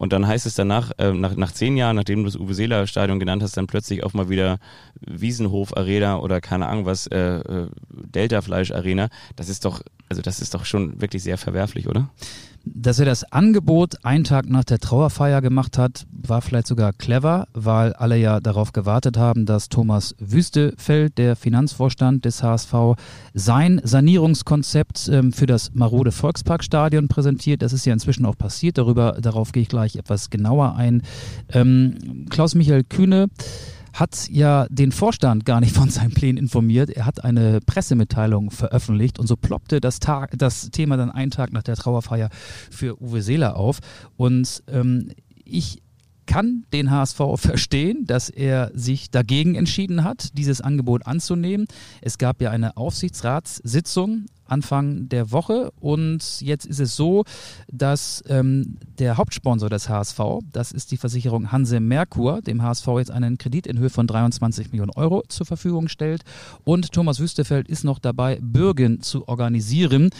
Und dann heißt es danach, äh, nach, nach zehn Jahren, nachdem du das Uwe Seeler Stadion genannt hast, dann plötzlich auch mal wieder Wiesenhof Arena oder keine Ahnung was, äh, äh, Delta Fleisch Arena. Das ist doch, also das ist doch schon wirklich sehr verwerflich, oder? Dass er das Angebot einen Tag nach der Trauerfeier gemacht hat, war vielleicht sogar clever, weil alle ja darauf gewartet haben, dass Thomas Wüstefeld, der Finanzvorstand des HSV, sein Sanierungskonzept ähm, für das marode Volksparkstadion präsentiert. Das ist ja inzwischen auch passiert. Darüber, darauf gehe ich gleich etwas genauer ein. Ähm, Klaus-Michael Kühne hat ja den Vorstand gar nicht von seinen Plänen informiert. Er hat eine Pressemitteilung veröffentlicht und so ploppte das, Tag, das Thema dann einen Tag nach der Trauerfeier für Uwe Seeler auf. Und ähm, ich kann den HSV verstehen, dass er sich dagegen entschieden hat, dieses Angebot anzunehmen. Es gab ja eine Aufsichtsratssitzung Anfang der Woche und jetzt ist es so, dass ähm, der Hauptsponsor des HSV, das ist die Versicherung Hanse Merkur, dem HSV jetzt einen Kredit in Höhe von 23 Millionen Euro zur Verfügung stellt und Thomas Wüstefeld ist noch dabei, Bürgen zu organisieren.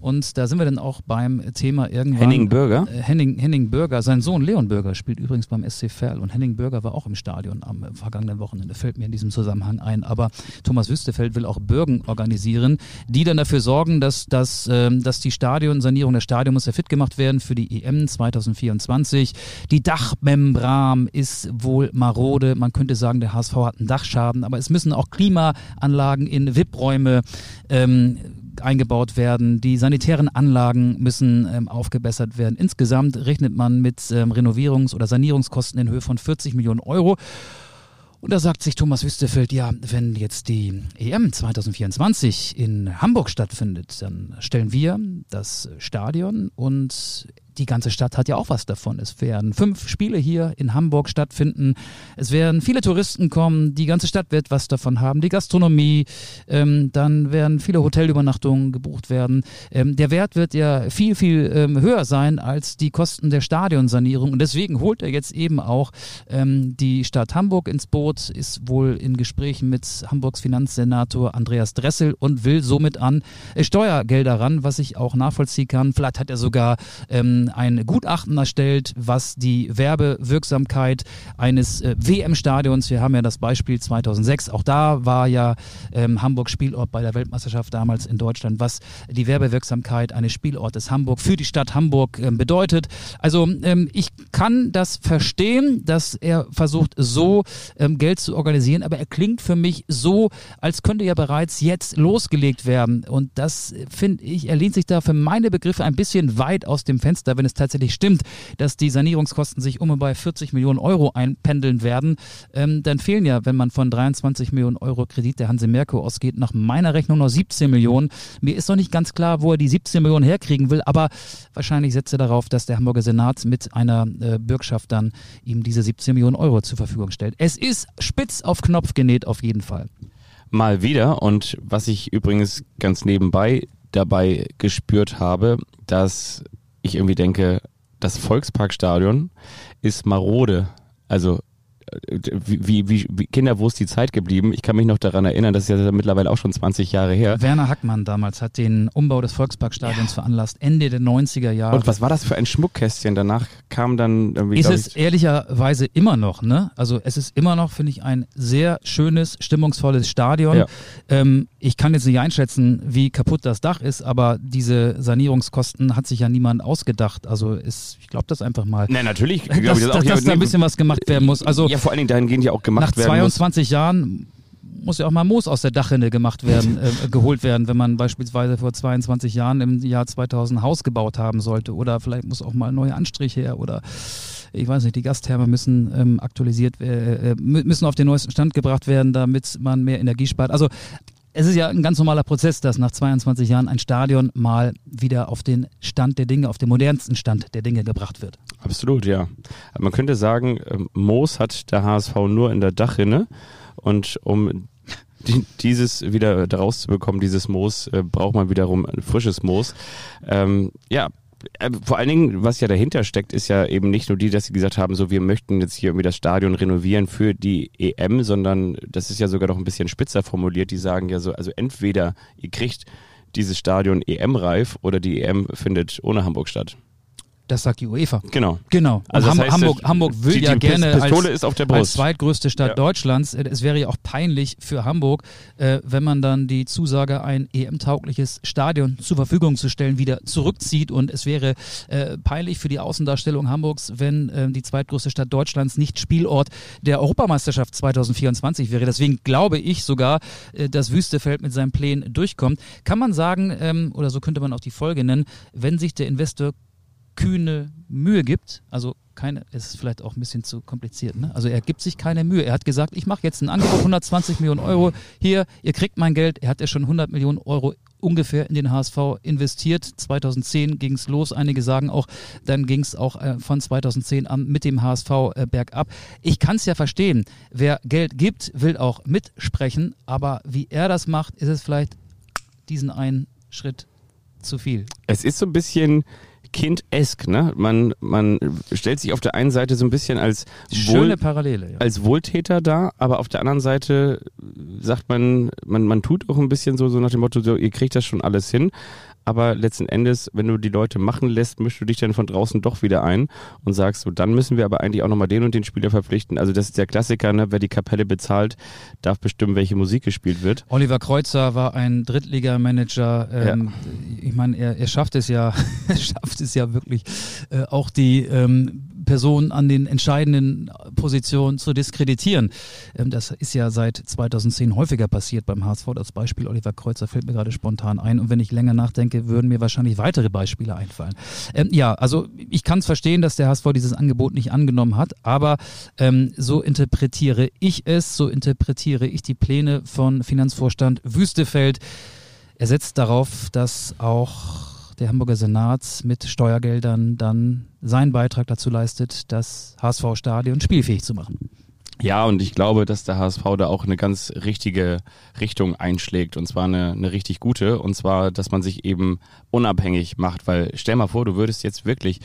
Und da sind wir dann auch beim Thema irgendwann. Henning Bürger? Äh, Henning, Henning Bürger, sein Sohn Leon Bürger spielt übrigens beim SC Verl und Henning Bürger war auch im Stadion am äh, vergangenen Wochenende, fällt mir in diesem Zusammenhang ein. Aber Thomas Wüstefeld will auch Bürgen organisieren, die dann dafür sorgen, dass, dass, ähm, dass die Stadionsanierung, der Stadion muss ja fit gemacht werden für die EM 2024. Die Dachmembran ist wohl marode. Man könnte sagen, der HSV hat einen Dachschaden, aber es müssen auch Klimaanlagen in VIP-Räume ähm, eingebaut werden. Die sanitären Anlagen müssen ähm, aufgebessert werden. Insgesamt rechnet man mit ähm, Renovierungs- oder Sanierungskosten in Höhe von 40 Millionen Euro. Und da sagt sich Thomas Wüstefeld, ja, wenn jetzt die EM 2024 in Hamburg stattfindet, dann stellen wir das Stadion und die ganze Stadt hat ja auch was davon. Es werden fünf Spiele hier in Hamburg stattfinden. Es werden viele Touristen kommen. Die ganze Stadt wird was davon haben. Die Gastronomie. Ähm, dann werden viele Hotelübernachtungen gebucht werden. Ähm, der Wert wird ja viel, viel ähm, höher sein als die Kosten der Stadionsanierung. Und deswegen holt er jetzt eben auch ähm, die Stadt Hamburg ins Boot, ist wohl in Gesprächen mit Hamburgs Finanzsenator Andreas Dressel und will somit an äh, Steuergelder ran, was ich auch nachvollziehen kann. Vielleicht hat er sogar ähm, ein Gutachten erstellt, was die Werbewirksamkeit eines äh, WM-Stadions, wir haben ja das Beispiel 2006, auch da war ja ähm, Hamburg Spielort bei der Weltmeisterschaft damals in Deutschland, was die Werbewirksamkeit eines Spielortes Hamburg für die Stadt Hamburg ähm, bedeutet. Also ähm, ich kann das verstehen, dass er versucht, so ähm, Geld zu organisieren, aber er klingt für mich so, als könnte ja bereits jetzt losgelegt werden. Und das äh, finde ich, er lehnt sich da für meine Begriffe ein bisschen weit aus dem Fenster, wenn es tatsächlich stimmt, dass die Sanierungskosten sich um und bei 40 Millionen Euro einpendeln werden. Ähm, dann fehlen ja, wenn man von 23 Millionen Euro Kredit der Hanse Merkur ausgeht, nach meiner Rechnung noch 17 Millionen. Mir ist noch nicht ganz klar, wo er die 17 Millionen herkriegen will, aber wahrscheinlich setzt er darauf, dass der Hamburger Senat mit einer äh, Bürgschaft dann ihm diese 17 Millionen Euro zur Verfügung stellt. Es ist spitz auf Knopf genäht auf jeden Fall. Mal wieder. Und was ich übrigens ganz nebenbei dabei gespürt habe, dass ich irgendwie denke, das Volksparkstadion ist marode. Also wie, wie, wie Kinder, wo ist die Zeit geblieben? Ich kann mich noch daran erinnern, das ist ja mittlerweile auch schon 20 Jahre her. Werner Hackmann damals hat den Umbau des Volksparkstadions ja. veranlasst, Ende der 90er Jahre. Und was war das für ein Schmuckkästchen? Danach kam dann irgendwie. Ist es ehrlicherweise immer noch, ne? Also es ist immer noch, finde ich, ein sehr schönes, stimmungsvolles Stadion. Ja. Ähm, ich kann jetzt nicht einschätzen, wie kaputt das Dach ist, aber diese Sanierungskosten hat sich ja niemand ausgedacht. Also ist, ich glaube das einfach mal. Nein, natürlich. Dass, dass, dass, dass da ein bisschen was gemacht werden muss. Also ja, vor allen Dingen dahingehend ja auch gemacht nach werden 22 muss. Jahren muss ja auch mal Moos aus der Dachrinne gemacht werden, äh, geholt werden, wenn man beispielsweise vor 22 Jahren im Jahr 2000 ein Haus gebaut haben sollte. Oder vielleicht muss auch mal neue Anstriche her oder ich weiß nicht, die Gastherme müssen ähm, aktualisiert, äh, äh müssen auf den neuesten Stand gebracht werden, damit man mehr Energie spart. Also es ist ja ein ganz normaler Prozess, dass nach 22 Jahren ein Stadion mal wieder auf den Stand der Dinge, auf den modernsten Stand der Dinge gebracht wird. Absolut, ja. Man könnte sagen, ähm, Moos hat der HSV nur in der Dachrinne und um dieses wieder daraus zu bekommen, dieses Moos, äh, braucht man wiederum frisches Moos. Ähm, ja, vor allen Dingen, was ja dahinter steckt, ist ja eben nicht nur die, dass sie gesagt haben, so wir möchten jetzt hier irgendwie das Stadion renovieren für die EM, sondern das ist ja sogar noch ein bisschen spitzer formuliert. Die sagen ja so, also entweder ihr kriegt dieses Stadion EM-reif oder die EM findet ohne Hamburg statt. Das sagt die UEFA. Genau. Genau. Also Ham heißt, Hamburg, Hamburg will die, ja die gerne Pistole als, ist auf der als zweitgrößte Stadt Ja. Deutschlands. Äh, Es wäre ja auch peinlich für Hamburg, äh, wenn man dann die Zusage, ein EM-taugliches Stadion zur Verfügung zu stellen, wieder zurückzieht. Und es wäre äh, peinlich für die Außendarstellung Hamburgs, wenn äh, die zweitgrößte Stadt Deutschlands nicht Spielort der Europameisterschaft 2024 wäre. Deswegen glaube ich sogar, äh, dass Wüstefeld mit seinen Plänen durchkommt. Kann man sagen, ähm, oder so könnte man auch die Folge nennen, wenn sich der Investor kühne Mühe gibt, also keine, es ist vielleicht auch ein bisschen zu kompliziert, ne? Also er gibt sich keine Mühe. Er hat gesagt, ich mache jetzt ein Angebot 120 Millionen Euro. Hier, ihr kriegt mein Geld. Er hat ja schon 100 Millionen Euro ungefähr in den HSV investiert. 2010 ging es los. Einige sagen auch, dann ging es auch äh, von 2010 an mit dem HSV äh, bergab. Ich kann es ja verstehen. Wer Geld gibt, will auch mitsprechen. Aber wie er das macht, ist es vielleicht diesen einen Schritt zu viel. Es ist so ein bisschen Kind-esk, ne? Man, man stellt sich auf der einen Seite so ein bisschen als, Schöne Wohl, Parallele, ja. als Wohltäter da, aber auf der anderen Seite sagt man, man, man tut auch ein bisschen so, so nach dem Motto, so, ihr kriegt das schon alles hin. Aber letzten Endes, wenn du die Leute machen lässt, mischst du dich dann von draußen doch wieder ein und sagst so, dann müssen wir aber eigentlich auch nochmal den und den Spieler verpflichten. Also das ist der Klassiker, ne? wer die Kapelle bezahlt, darf bestimmen, welche Musik gespielt wird. Oliver Kreuzer war ein Drittligamanager. Ähm, Ich meine, er, er schafft es ja, er schafft es ja wirklich, äh, auch die ähm, Personen an den entscheidenden Positionen zu diskreditieren. Ähm, das ist ja seit 2010 häufiger passiert beim HSV. Das Beispiel Oliver Kreuzer fällt mir gerade spontan ein. Und wenn ich länger nachdenke, würden mir wahrscheinlich weitere Beispiele einfallen. Ähm, ja, also ich kann es verstehen, dass der HSV dieses Angebot nicht angenommen hat, aber ähm, so interpretiere ich es, so interpretiere ich die Pläne von Finanzvorstand Wüstefeld. Er setzt darauf, dass auch der Hamburger Senat mit Steuergeldern dann seinen Beitrag dazu leistet, das HSV-Stadion spielfähig zu machen. Ja, und ich glaube, dass der HSV da auch eine ganz richtige Richtung einschlägt und zwar eine, eine richtig gute und zwar, dass man sich eben unabhängig macht, weil stell mal vor, du würdest jetzt wirklich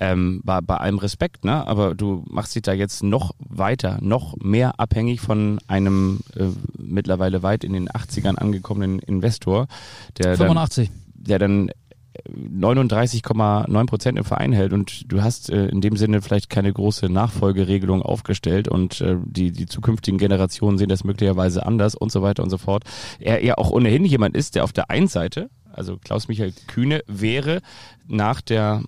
ähm, bei, bei allem Respekt, ne? Aber du machst dich da jetzt noch weiter, noch mehr abhängig von einem äh, mittlerweile weit in den 80ern angekommenen Investor, der 85. dann, der dann 39,9 Prozent im Verein hält und du hast äh, in dem Sinne vielleicht keine große Nachfolgeregelung aufgestellt und äh, die, die zukünftigen Generationen sehen das möglicherweise anders und so weiter und so fort. Er ja auch ohnehin jemand ist, der auf der einen Seite, also Klaus-Michael Kühne, wäre nach der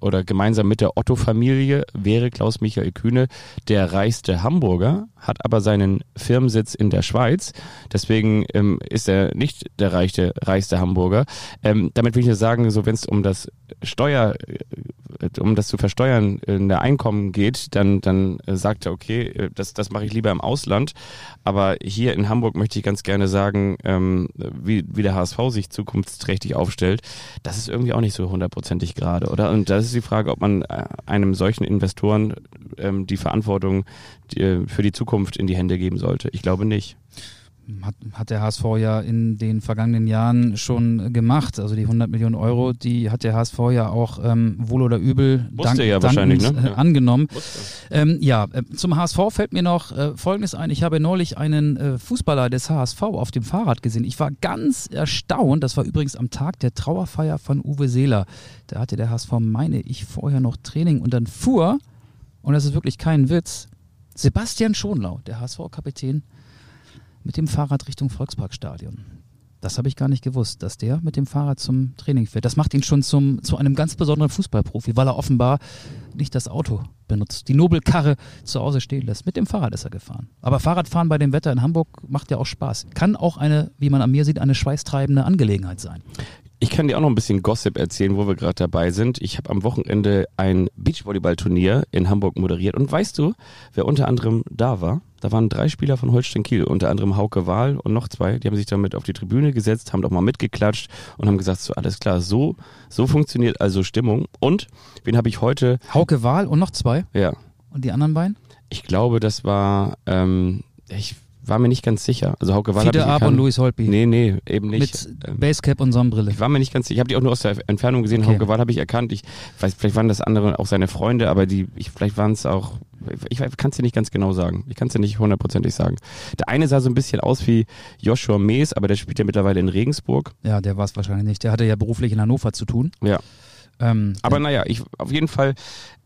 oder gemeinsam mit der Otto-Familie wäre Klaus-Michael Kühne der reichste Hamburger, hat aber seinen Firmensitz in der Schweiz. Deswegen ähm, ist er nicht der reichste, reichste Hamburger. Ähm, damit will ich nur sagen, so wenn es um das Steuer, äh, um das zu versteuern in der Einkommen geht, dann, dann äh, sagt er, okay, äh, das, das mache ich lieber im Ausland. Aber hier in Hamburg möchte ich ganz gerne sagen, ähm, wie, wie der HSV sich zukunftsträchtig aufstellt, das ist irgendwie auch nicht so hundertprozentig gerade, oder? Und das ist die Frage, ob man äh, einem solchen Investoren ähm, die Verantwortung die, äh, für die Zukunft in die Hände geben sollte. Ich glaube nicht. Hat, hat der HSV ja in den vergangenen Jahren schon gemacht. Also die 100 Millionen Euro, die hat der HSV ja auch ähm, wohl oder übel Wusste ja dankend, ne? äh, Ja. angenommen. Ähm, ja, äh, zum HSV fällt mir noch äh, Folgendes ein. Ich habe neulich einen äh, Fußballer des HSV auf dem Fahrrad gesehen. Ich war ganz erstaunt. Das war übrigens am Tag der Trauerfeier von Uwe Seeler. Da hatte der HSV, meine ich, vorher noch Training und dann fuhr, und das ist wirklich kein Witz, Sebastian Schonlau, der HSV-Kapitän, mit dem Fahrrad Richtung Volksparkstadion. Das habe ich gar nicht gewusst, dass der mit dem Fahrrad zum Training fährt. Das macht ihn schon zum, zu einem ganz besonderen Fußballprofi, weil er offenbar nicht das Auto benutzt, die Nobelkarre zu Hause stehen lässt. Mit dem Fahrrad ist er gefahren. Aber Fahrradfahren bei dem Wetter in Hamburg macht ja auch Spaß. Kann auch eine, wie man an mir sieht, eine schweißtreibende Angelegenheit sein. Ich kann dir auch noch ein bisschen Gossip erzählen, wo wir gerade dabei sind. Ich habe am Wochenende ein Beachvolleyballturnier in Hamburg moderiert. Und weißt du, wer unter anderem da war? Da waren drei Spieler von Holstein Kiel, unter anderem Hauke Wahl und noch zwei. Die haben sich damit auf die Tribüne gesetzt, haben doch mal mitgeklatscht und haben gesagt, so alles klar, so, so funktioniert also Stimmung. Und wen habe ich heute? Hauke Wahl und noch zwei. Ja, Und die anderen beiden? ich glaube, das war, ähm, ich war mir nicht ganz sicher. Also Hauke Wahl Fiete Ab und Louis Holtby. Nee, nee, eben nicht. Mit Ähm, Basecap und Sonnenbrille. Ich war mir nicht ganz sicher. Ich habe die auch nur aus der Entfernung gesehen. Okay. Hauke Wahl habe ich erkannt. Ich weiß, vielleicht waren das andere auch seine Freunde, aber die, ich, vielleicht waren es auch. Ich kann es dir nicht ganz genau sagen. Ich kann es dir nicht hundertprozentig sagen. Der eine sah so ein bisschen aus wie Joshua Mees, aber der spielt ja mittlerweile in Regensburg. Ja, der war es wahrscheinlich nicht. Der hatte ja beruflich in Hannover zu tun. Ja. Ähm, Aber naja, ich auf jeden Fall.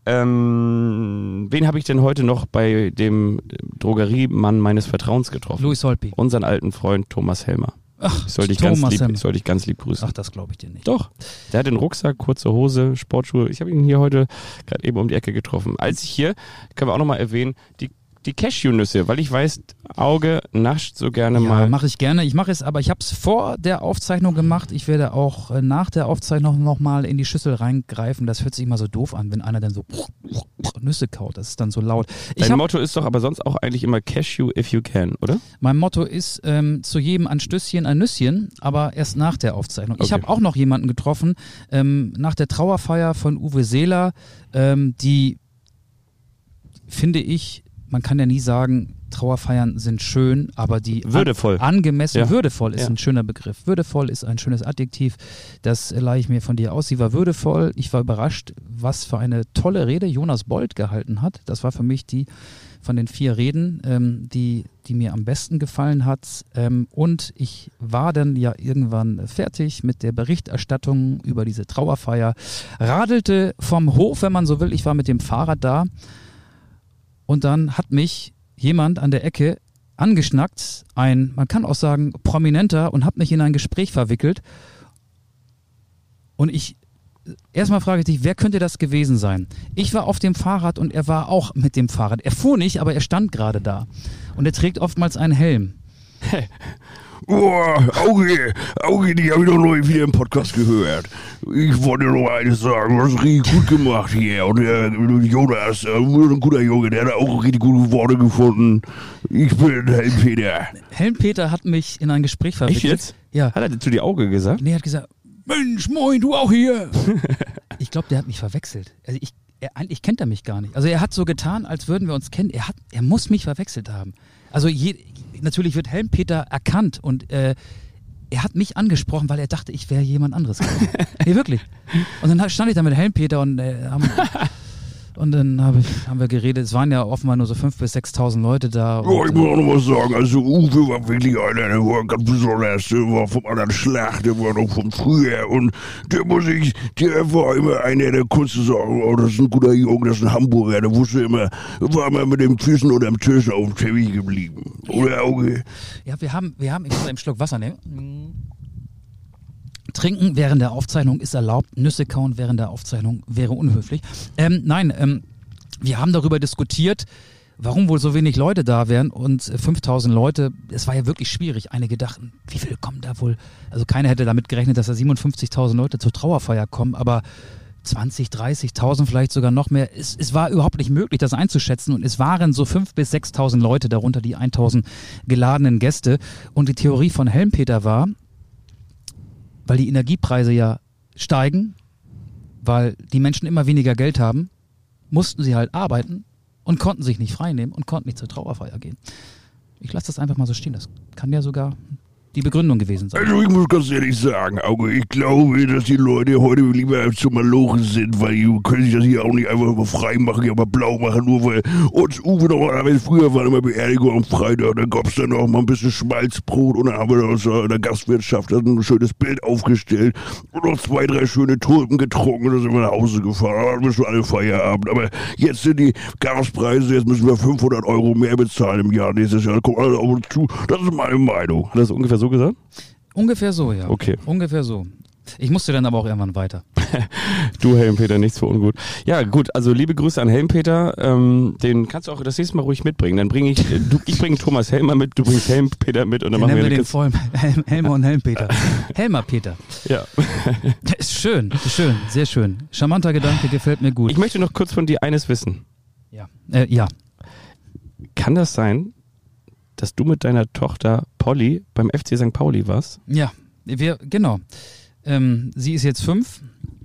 Ähm, wen habe ich denn heute noch bei dem Drogeriemann meines Vertrauens getroffen? Louis Holtby. Unseren alten Freund Thomas Helmer. Ach, Ich soll dich Thomas ganz lieb, Helmer. ich ganz lieb grüßen. Ach, das glaube ich dir nicht. Doch. Der hat den Rucksack, kurze Hose, Sportschuhe. Ich habe ihn hier heute gerade eben um die Ecke getroffen. Als ich hier, können wir auch nochmal erwähnen, die, die Cashew-Nüsse, weil ich weiß, Auge nascht so gerne Ja, mal. mache ich gerne. Ich mache es, aber ich habe es vor der Aufzeichnung gemacht. Ich werde auch äh, nach der Aufzeichnung nochmal in die Schüssel reingreifen. Das hört sich immer so doof an, wenn einer dann so Nüsse kaut. Das ist dann so laut. Ich Dein Motto ist doch aber sonst auch eigentlich immer Cashew if you can, oder? mein Motto ist ähm, zu jedem ein Stößchen, ein Nüsschen, aber erst nach der Aufzeichnung. Ich Okay. habe auch noch jemanden getroffen ähm, nach der Trauerfeier von Uwe Seeler, ähm, die finde ich, man kann ja nie sagen, Trauerfeiern sind schön, aber die an- Würdevoll. angemessen, Ja. würdevoll ist Ja. ein schöner Begriff. Würdevoll ist ein schönes Adjektiv. Das leihe ich mir von dir aus. Sie war würdevoll. Ich war überrascht, was für eine tolle Rede Jonas Bold gehalten hat. Das war für mich die von den vier Reden, ähm, die, die mir am besten gefallen hat. Ähm, und ich war dann ja irgendwann fertig mit der Berichterstattung über diese Trauerfeier, radelte vom Hof, wenn man so will. Ich war mit dem Fahrrad da. Und dann hat mich jemand an der Ecke angeschnackt, ein, man kann auch sagen, prominenter und hat mich in ein Gespräch verwickelt. Und ich, erstmal frage ich dich, wer könnte das gewesen sein? Ich war auf dem Fahrrad und er war auch mit dem Fahrrad. Er fuhr nicht, aber er stand gerade da. Und er trägt oftmals einen Helm. Oh, Auge, Auge, die habe ich doch neulich wieder im Podcast gehört. Ich wollte noch eines sagen, du hast richtig gut gemacht hier. Und der Jonas, äh, ein guter Junge, der hat auch richtig gute Worte gefunden. Ich bin Helm Peter. Helmpeter hat mich in ein Gespräch verwickelt. jetzt? Ja. Hat er zu die Auge gesagt? Nee, er hat gesagt, Mensch, moin, du auch hier. ich glaube, der hat mich verwechselt. Also ich, er, eigentlich kennt er mich gar nicht. Also er hat so getan, als würden wir uns kennen. Er, hat, er muss mich verwechselt haben. Also je, natürlich wird Helmpeter erkannt und äh, er hat mich angesprochen, weil er dachte, ich wäre jemand anderes. gewesen. nee, wirklich. Und dann stand ich da mit Helmpeter und äh, haben, und dann hab ich, haben wir geredet. Es waren ja offenbar nur so 5.000 bis 6.000 Leute da. Ja, ich muss auch noch was sagen. Also Uwe war wirklich einer, der war ganz besonders. Der war vom anderen Schlag, der war noch von früher. Und der muss ich, der war immer einer, der konnte sagen, oh, das ist ein guter Junge, das ist ein Hamburger. Der wusste immer, war immer mit den Füßen unterm Tisch auf dem Teppich geblieben. Oder Auge? Ja, wir haben, wir haben, ich muss einen Schluck Wasser nehmen. Trinken während der Aufzeichnung ist erlaubt, Nüsse kauen während der Aufzeichnung wäre unhöflich. Ähm, nein, ähm, wir haben darüber diskutiert, warum wohl so wenig Leute da wären und äh, 5000 Leute, es war ja wirklich schwierig. Einige dachten, wie viel kommen da wohl? Also keiner hätte damit gerechnet, dass da 57.000 Leute zur Trauerfeier kommen, aber 20, 30.000 vielleicht sogar noch mehr. Es, es war überhaupt nicht möglich, das einzuschätzen und es waren so 5.000 bis 6.000 Leute, darunter die 1.000 geladenen Gäste. Und die Theorie von Helmpeter war, weil die Energiepreise ja steigen, weil die Menschen immer weniger Geld haben, mussten sie halt arbeiten und konnten sich nicht freinehmen und konnten nicht zur Trauerfeier gehen. Ich lasse das einfach mal so stehen. Das kann ja sogar die Begründung gewesen sein. Also ich muss ganz ehrlich sagen, Auge, ich glaube, dass die Leute heute lieber zum Malochen sind, weil die können sich das hier auch nicht einfach mal frei machen, aber blau machen, nur weil uns Uwe normalerweise früher war immer Beerdigung am Freitag, da gab's dann auch mal ein bisschen Schmalzbrot und dann haben wir da aus der Gastwirtschaft ein schönes Bild aufgestellt und noch zwei, drei schöne Tulpen getrunken und dann sind wir nach Hause gefahren, dann hatten wir schon alle Feierabend, aber jetzt sind die Gaspreise, jetzt müssen wir 500 Euro mehr bezahlen im Jahr nächstes Jahr, guck alle auf uns zu, das ist meine Meinung. Das ungefähr so gesagt? Ungefähr so, ja. Okay. Ungefähr so. Ich musste dann aber auch irgendwann weiter. Du, Helmpeter, nichts für ungut. Ja, gut, also liebe Grüße an Helmpeter. Ähm, den kannst du auch das nächste Mal ruhig mitbringen. Dann bringe ich, du, ich bringe Thomas Helmer mit, du bringst Helmpeter mit und dann Dann machen wir wir den vollen Helm, Helmer und Helmpeter. Helmer Peter. Ja. Ist schön, ist schön, sehr schön. Charmanter Gedanke, gefällt mir gut. Ich möchte noch kurz von dir eines wissen. ja. Äh, ja. Kann das sein, dass du mit deiner Tochter Polly beim FC St. Pauli warst? Ja, wir, genau. Ähm, sie ist jetzt fünf.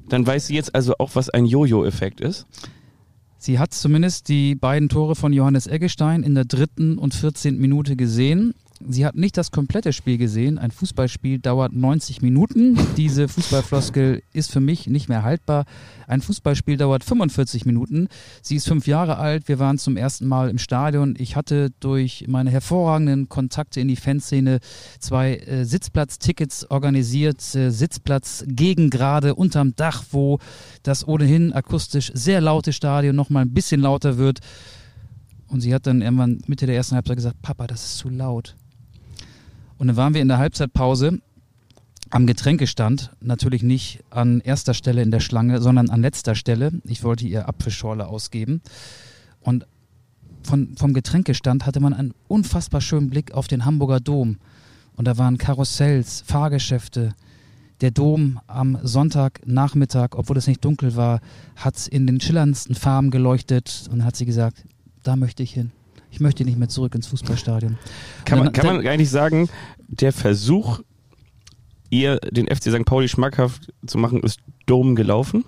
Dann weiß sie jetzt also auch, was ein Jojo-Effekt ist. Sie hat zumindest die beiden Tore von Johannes Eggestein in der dritten und 14. Minute gesehen. Sie hat nicht das komplette Spiel gesehen. Ein Fußballspiel dauert 90 Minuten. Diese Fußballfloskel ist für mich nicht mehr haltbar. Ein Fußballspiel dauert 45 Minuten. Sie ist fünf Jahre alt. Wir waren zum ersten Mal im Stadion. Ich hatte durch meine hervorragenden Kontakte in die Fanszene zwei äh, Sitzplatztickets organisiert. Äh, Sitzplatz gegen gerade unterm Dach, wo das ohnehin akustisch sehr laute Stadion noch mal ein bisschen lauter wird. Und sie hat dann irgendwann Mitte der ersten Halbzeit gesagt, Papa, das ist zu laut. Und dann waren wir in der Halbzeitpause am Getränkestand, natürlich nicht an erster Stelle in der Schlange, sondern an letzter Stelle. Ich wollte ihr Apfelschorle ausgeben. Und von, vom Getränkestand hatte man einen unfassbar schönen Blick auf den Hamburger Dom. Und da waren Karussells, Fahrgeschäfte. Der Dom am Sonntagnachmittag, obwohl es nicht dunkel war, hat in den schillerndsten Farben geleuchtet. Und dann hat sie gesagt, da möchte ich hin. Ich möchte nicht mehr zurück ins Fußballstadion. Kann Und man, dann- kann man eigentlich sagen, der Versuch, ihr den FC St. Pauli schmackhaft zu machen, ist dumm gelaufen?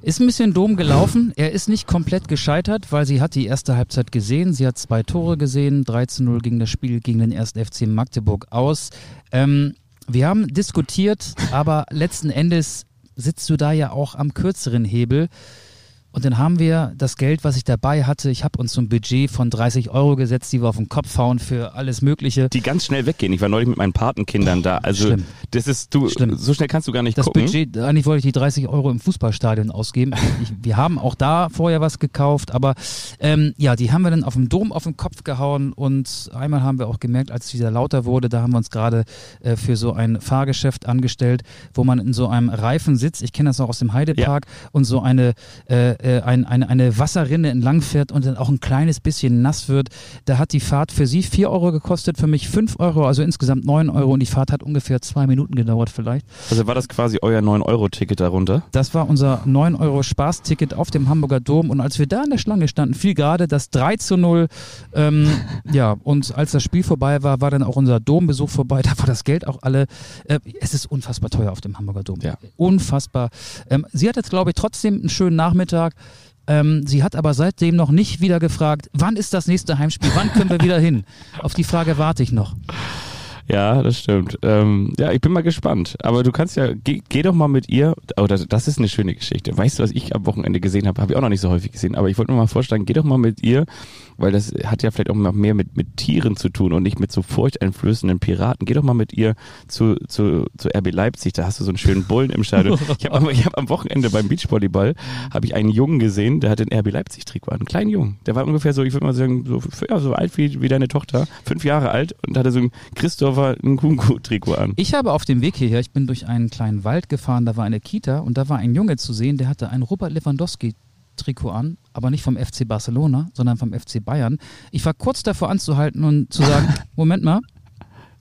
Ist ein bisschen dumm gelaufen. Er ist nicht komplett gescheitert, weil sie hat die erste Halbzeit gesehen. Sie hat zwei Tore gesehen. 13-0 ging das Spiel gegen den 1. FC Magdeburg aus. Ähm, wir haben diskutiert, aber letzten Endes sitzt du da ja auch am kürzeren Hebel. Und dann haben wir das Geld, was ich dabei hatte, ich habe uns so ein Budget von 30 Euro gesetzt, die wir auf den Kopf hauen für alles Mögliche. Die ganz schnell weggehen. Ich war neulich mit meinen Patenkindern da. Also Schlimm. das ist du Schlimm. so schnell kannst du gar nicht Das gucken. Budget, eigentlich wollte ich die 30 Euro im Fußballstadion ausgeben. Ich, wir haben auch da vorher was gekauft, aber ähm, ja, die haben wir dann auf dem Dom auf den Kopf gehauen und einmal haben wir auch gemerkt, als es wieder lauter wurde, da haben wir uns gerade äh, für so ein Fahrgeschäft angestellt, wo man in so einem Reifen sitzt. Ich kenne das auch aus dem Heidepark und so eine, äh, äh, ein, eine, eine Wasserrinne entlang fährt und dann auch ein kleines bisschen nass wird. Da hat die Fahrt für sie 4 Euro gekostet, für mich 5 Euro, also insgesamt 9 Euro und die Fahrt hat ungefähr zwei Minuten gedauert vielleicht. Also war das quasi euer 9-Euro-Ticket darunter? Das war unser 9 Euro Spaßticket auf dem Hamburger Dom. Und als wir da in der Schlange standen, fiel gerade das 3 zu 0. Ähm, ja, und als das Spiel vorbei war, war dann auch unser Dombesuch vorbei. Da war das Geld auch alle. Äh, es ist unfassbar teuer auf dem Hamburger Dom. Ja. Unfassbar. Ähm, sie hat jetzt, glaube ich, trotzdem einen schönen Nachmittag. Ähm, sie hat aber seitdem noch nicht wieder gefragt, wann ist das nächste Heimspiel? Wann können wir wieder hin? Auf die Frage warte ich noch. Ja, das stimmt. Ähm, ja, ich bin mal gespannt. Aber du kannst ja, geh, geh doch mal mit ihr. Oh, das, das ist eine schöne Geschichte. Weißt du, was ich am Wochenende gesehen habe? Habe ich auch noch nicht so häufig gesehen. Aber ich wollte nur mal vorschlagen, geh doch mal mit ihr, weil das hat ja vielleicht auch noch mehr mit, mit Tieren zu tun und nicht mit so furchteinflößenden Piraten. Geh doch mal mit ihr zu, zu, zu RB Leipzig. Da hast du so einen schönen Bullen im Stadion. Ich habe hab am Wochenende beim Beachvolleyball habe ich einen Jungen gesehen, der hatte einen RB Leipzig Trikot an. Einen kleinen Jungen. Der war ungefähr so, ich würde mal sagen, so, ja, so alt wie, wie deine Tochter. Fünf Jahre alt und hatte so ein Christopher Nkunku Trikot an. Ich habe auf dem Weg hierher, ich bin durch einen kleinen Wald gefahren, da war eine Kita und da war ein Junge zu sehen, der hatte ein Robert Lewandowski Trikot an, aber nicht vom FC Barcelona, sondern vom FC Bayern. Ich war kurz davor anzuhalten und zu sagen, Moment mal,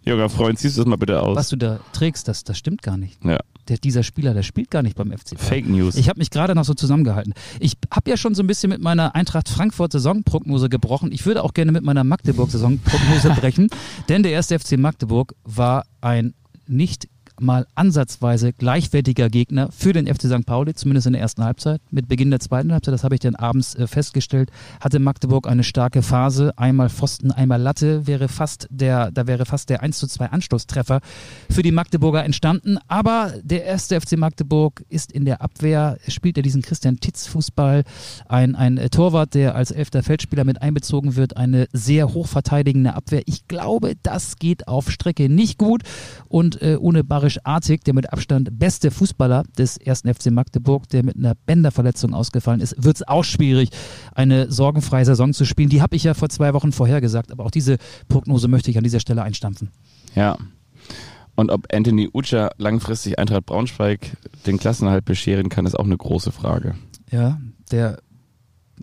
Junger Freund, ziehst du das mal bitte aus. was du da trägst, das, das stimmt gar nicht. Ja. Der, dieser Spieler, der spielt gar nicht beim FC Bayern. Fake News. Ich habe mich gerade noch so zusammengehalten. Ich habe ja schon so ein bisschen mit meiner Eintracht Frankfurt Saisonprognose gebrochen. Ich würde auch gerne mit meiner Magdeburg Saisonprognose brechen, denn der erste FC Magdeburg war ein nicht mal ansatzweise gleichwertiger Gegner für den FC St. Pauli, zumindest in der ersten Halbzeit. Mit Beginn der zweiten Halbzeit, das habe ich dann abends äh, festgestellt, hatte Magdeburg eine starke Phase. Einmal Pfosten, einmal Latte, wäre fast der, da wäre fast der 1 zu 2 Anschlusstreffer für die Magdeburger entstanden. Aber der erste FC Magdeburg ist in der Abwehr, spielt er diesen Christian Titz Fußball, ein, ein äh, Torwart, der als elfter Feldspieler mit einbezogen wird, eine sehr hochverteidigende Abwehr. Ich glaube, das geht auf Strecke nicht gut und äh, ohne Barisch Artig, der mit Abstand beste Fußballer des ersten FC Magdeburg, der mit einer Bänderverletzung ausgefallen ist, wird es auch schwierig, eine sorgenfreie Saison zu spielen. Die habe ich ja vor zwei Wochen vorhergesagt, aber auch diese Prognose möchte ich an dieser Stelle einstampfen. Ja. Und ob Anthony Ucha langfristig Eintracht Braunschweig den Klassenhalt bescheren kann, ist auch eine große Frage. Ja, der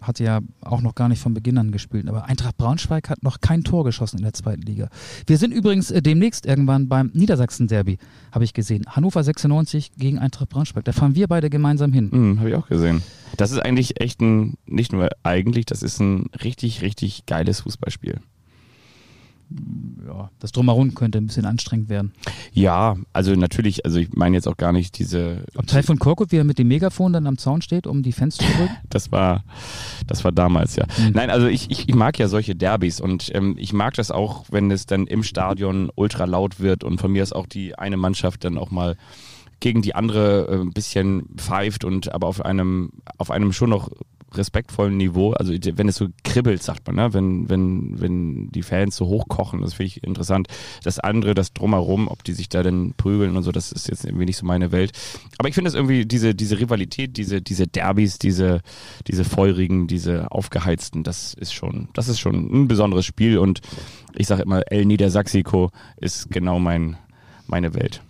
hat ja auch noch gar nicht von Beginn an gespielt. Aber Eintracht Braunschweig hat noch kein Tor geschossen in der zweiten Liga. Wir sind übrigens äh, demnächst irgendwann beim Niedersachsen-Derby, habe ich gesehen. Hannover 96 gegen Eintracht Braunschweig. Da fahren wir beide gemeinsam hin. Hm, habe ich auch gesehen. Das ist eigentlich echt ein, nicht nur eigentlich, das ist ein richtig, richtig geiles Fußballspiel. Ja, das Drumherum könnte ein bisschen anstrengend werden. Ja, also natürlich, also ich meine jetzt auch gar nicht diese. Ob Teil von Korkut, wie er mit dem Megafon dann am Zaun steht, um die Fans zu drücken? Das war, das war damals, ja. Mhm. Nein, also ich, ich, ich mag ja solche Derbys und ähm, ich mag das auch, wenn es dann im Stadion ultra laut wird und von mir ist auch die eine Mannschaft dann auch mal gegen die andere äh, ein bisschen pfeift und aber auf einem, auf einem schon noch respektvollen Niveau, also wenn es so kribbelt, sagt man, ne? wenn, wenn, wenn die Fans so hochkochen, das finde ich interessant. Das andere, das drumherum, ob die sich da denn prügeln und so, das ist jetzt irgendwie nicht so meine Welt. Aber ich finde es irgendwie, diese, diese Rivalität, diese, diese Derbys, diese, diese feurigen, diese aufgeheizten, das ist schon, das ist schon ein besonderes Spiel und ich sage immer, El Niedersaxico ist genau mein, meine Welt.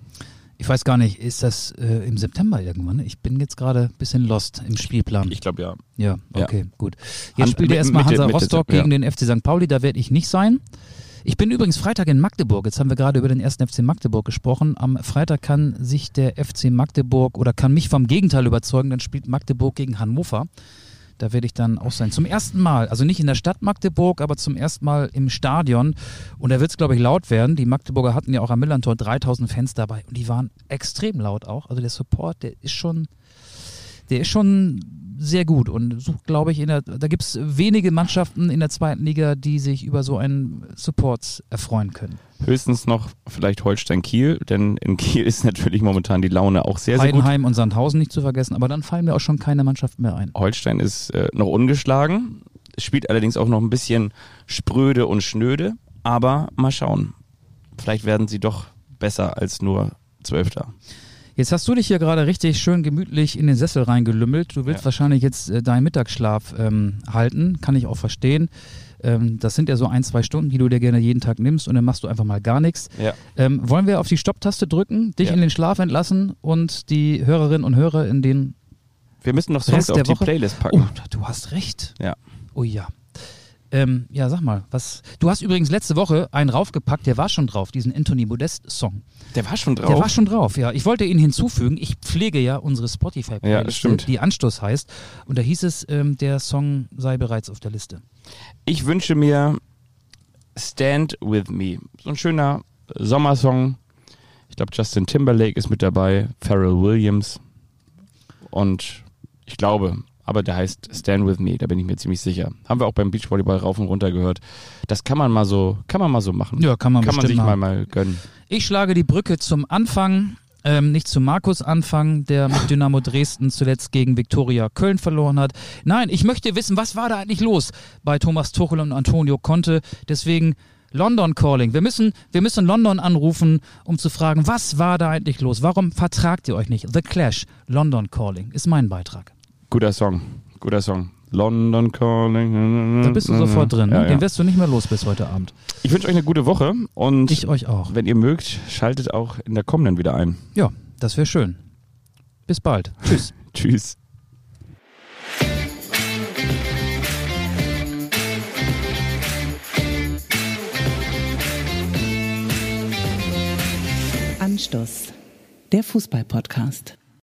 Ich weiß gar nicht, ist das äh, im September irgendwann? Ich bin jetzt gerade ein bisschen lost im Spielplan. Ich glaube ja. Ja, Ja. okay, gut. Jetzt Han- spielt ja Mitte- erstmal Hansa Mitte- Rostock ja. gegen den FC St. Pauli, da werde ich nicht sein. Ich bin übrigens Freitag in Magdeburg. Jetzt haben wir gerade über den ersten FC Magdeburg gesprochen. Am Freitag kann sich der FC Magdeburg oder kann mich vom Gegenteil überzeugen. Dann spielt Magdeburg gegen Hannover. Da werde ich dann auch sein. Zum ersten Mal, also nicht in der Stadt Magdeburg, aber zum ersten Mal im Stadion. Und da wird es, glaube ich, laut werden. Die Magdeburger hatten ja auch am Millantor 3000 Fans dabei und die waren extrem laut auch. Also der Support, der ist schon, der ist schon sehr gut und sucht, glaube ich, in der, da gibt es wenige Mannschaften in der zweiten Liga, die sich über so einen Support erfreuen können. Höchstens noch vielleicht Holstein Kiel, denn in Kiel ist natürlich momentan die Laune auch sehr, sehr gut. Heidenheim und Sandhausen nicht zu vergessen, aber dann fallen mir auch schon keine Mannschaften mehr ein. Holstein ist äh, noch ungeschlagen, spielt allerdings auch noch ein bisschen spröde und schnöde, aber mal schauen. Vielleicht werden sie doch besser als nur Zwölfter. Jetzt hast du dich hier gerade richtig schön gemütlich in den Sessel reingelümmelt. Du willst Ja. wahrscheinlich jetzt äh, deinen Mittagsschlaf ähm, halten, kann ich auch verstehen. Ähm, das sind ja so ein, zwei Stunden, die du dir gerne jeden Tag nimmst und dann machst du einfach mal gar nichts. Ja. Ähm, wollen wir auf die Stopptaste drücken, dich Ja. in den Schlaf entlassen und die Hörerinnen und Hörer in den Wir müssen noch Songs Rest auf die Woche? Playlist packen. Oh, du hast recht. Ja. Oh ja. Ähm, ja, sag mal, was. Du hast übrigens letzte Woche einen raufgepackt, der war schon drauf, diesen Anthony Modest-Song. Der war schon drauf. Der war schon drauf, ja. Ich wollte ihn hinzufügen. Ich pflege ja unsere Spotify-Playlist, Ja, das stimmt. die Anstoß heißt. Und da hieß es, ähm, der Song sei bereits auf der Liste. Ich wünsche mir Stand With Me. So ein schöner Sommersong. Ich glaube, Justin Timberlake ist mit dabei, Pharrell Williams. Und ich glaube, aber der heißt Stand With Me, da bin ich mir ziemlich sicher. Haben wir auch beim Beachvolleyball rauf und runter gehört. Das kann man mal so, kann man mal so machen. Ja, kann man kann man sich mal, mal gönnen. Ich schlage die Brücke zum Anfang, ähm, nicht zu Markus Anfang, der mit Dynamo Dresden zuletzt gegen Viktoria Köln verloren hat. Nein, ich möchte wissen, was war da eigentlich los bei Thomas Tuchel und Antonio Conte. Deswegen London Calling. Wir müssen, wir müssen London anrufen, um zu fragen, was war da eigentlich los? Warum vertragt ihr euch nicht? The Clash, London Calling, ist mein Beitrag. Guter Song, guter Song. London Calling. Da bist du sofort drin. Ne? Ja, ja. Den wirst du nicht mehr los bis heute Abend. Ich wünsche euch eine gute Woche und Ich euch auch. wenn ihr mögt, schaltet auch in der kommenden wieder ein. Ja, das wäre schön. Bis bald. Tschüss. Tschüss. Anstoß, der Fußball-Podcast.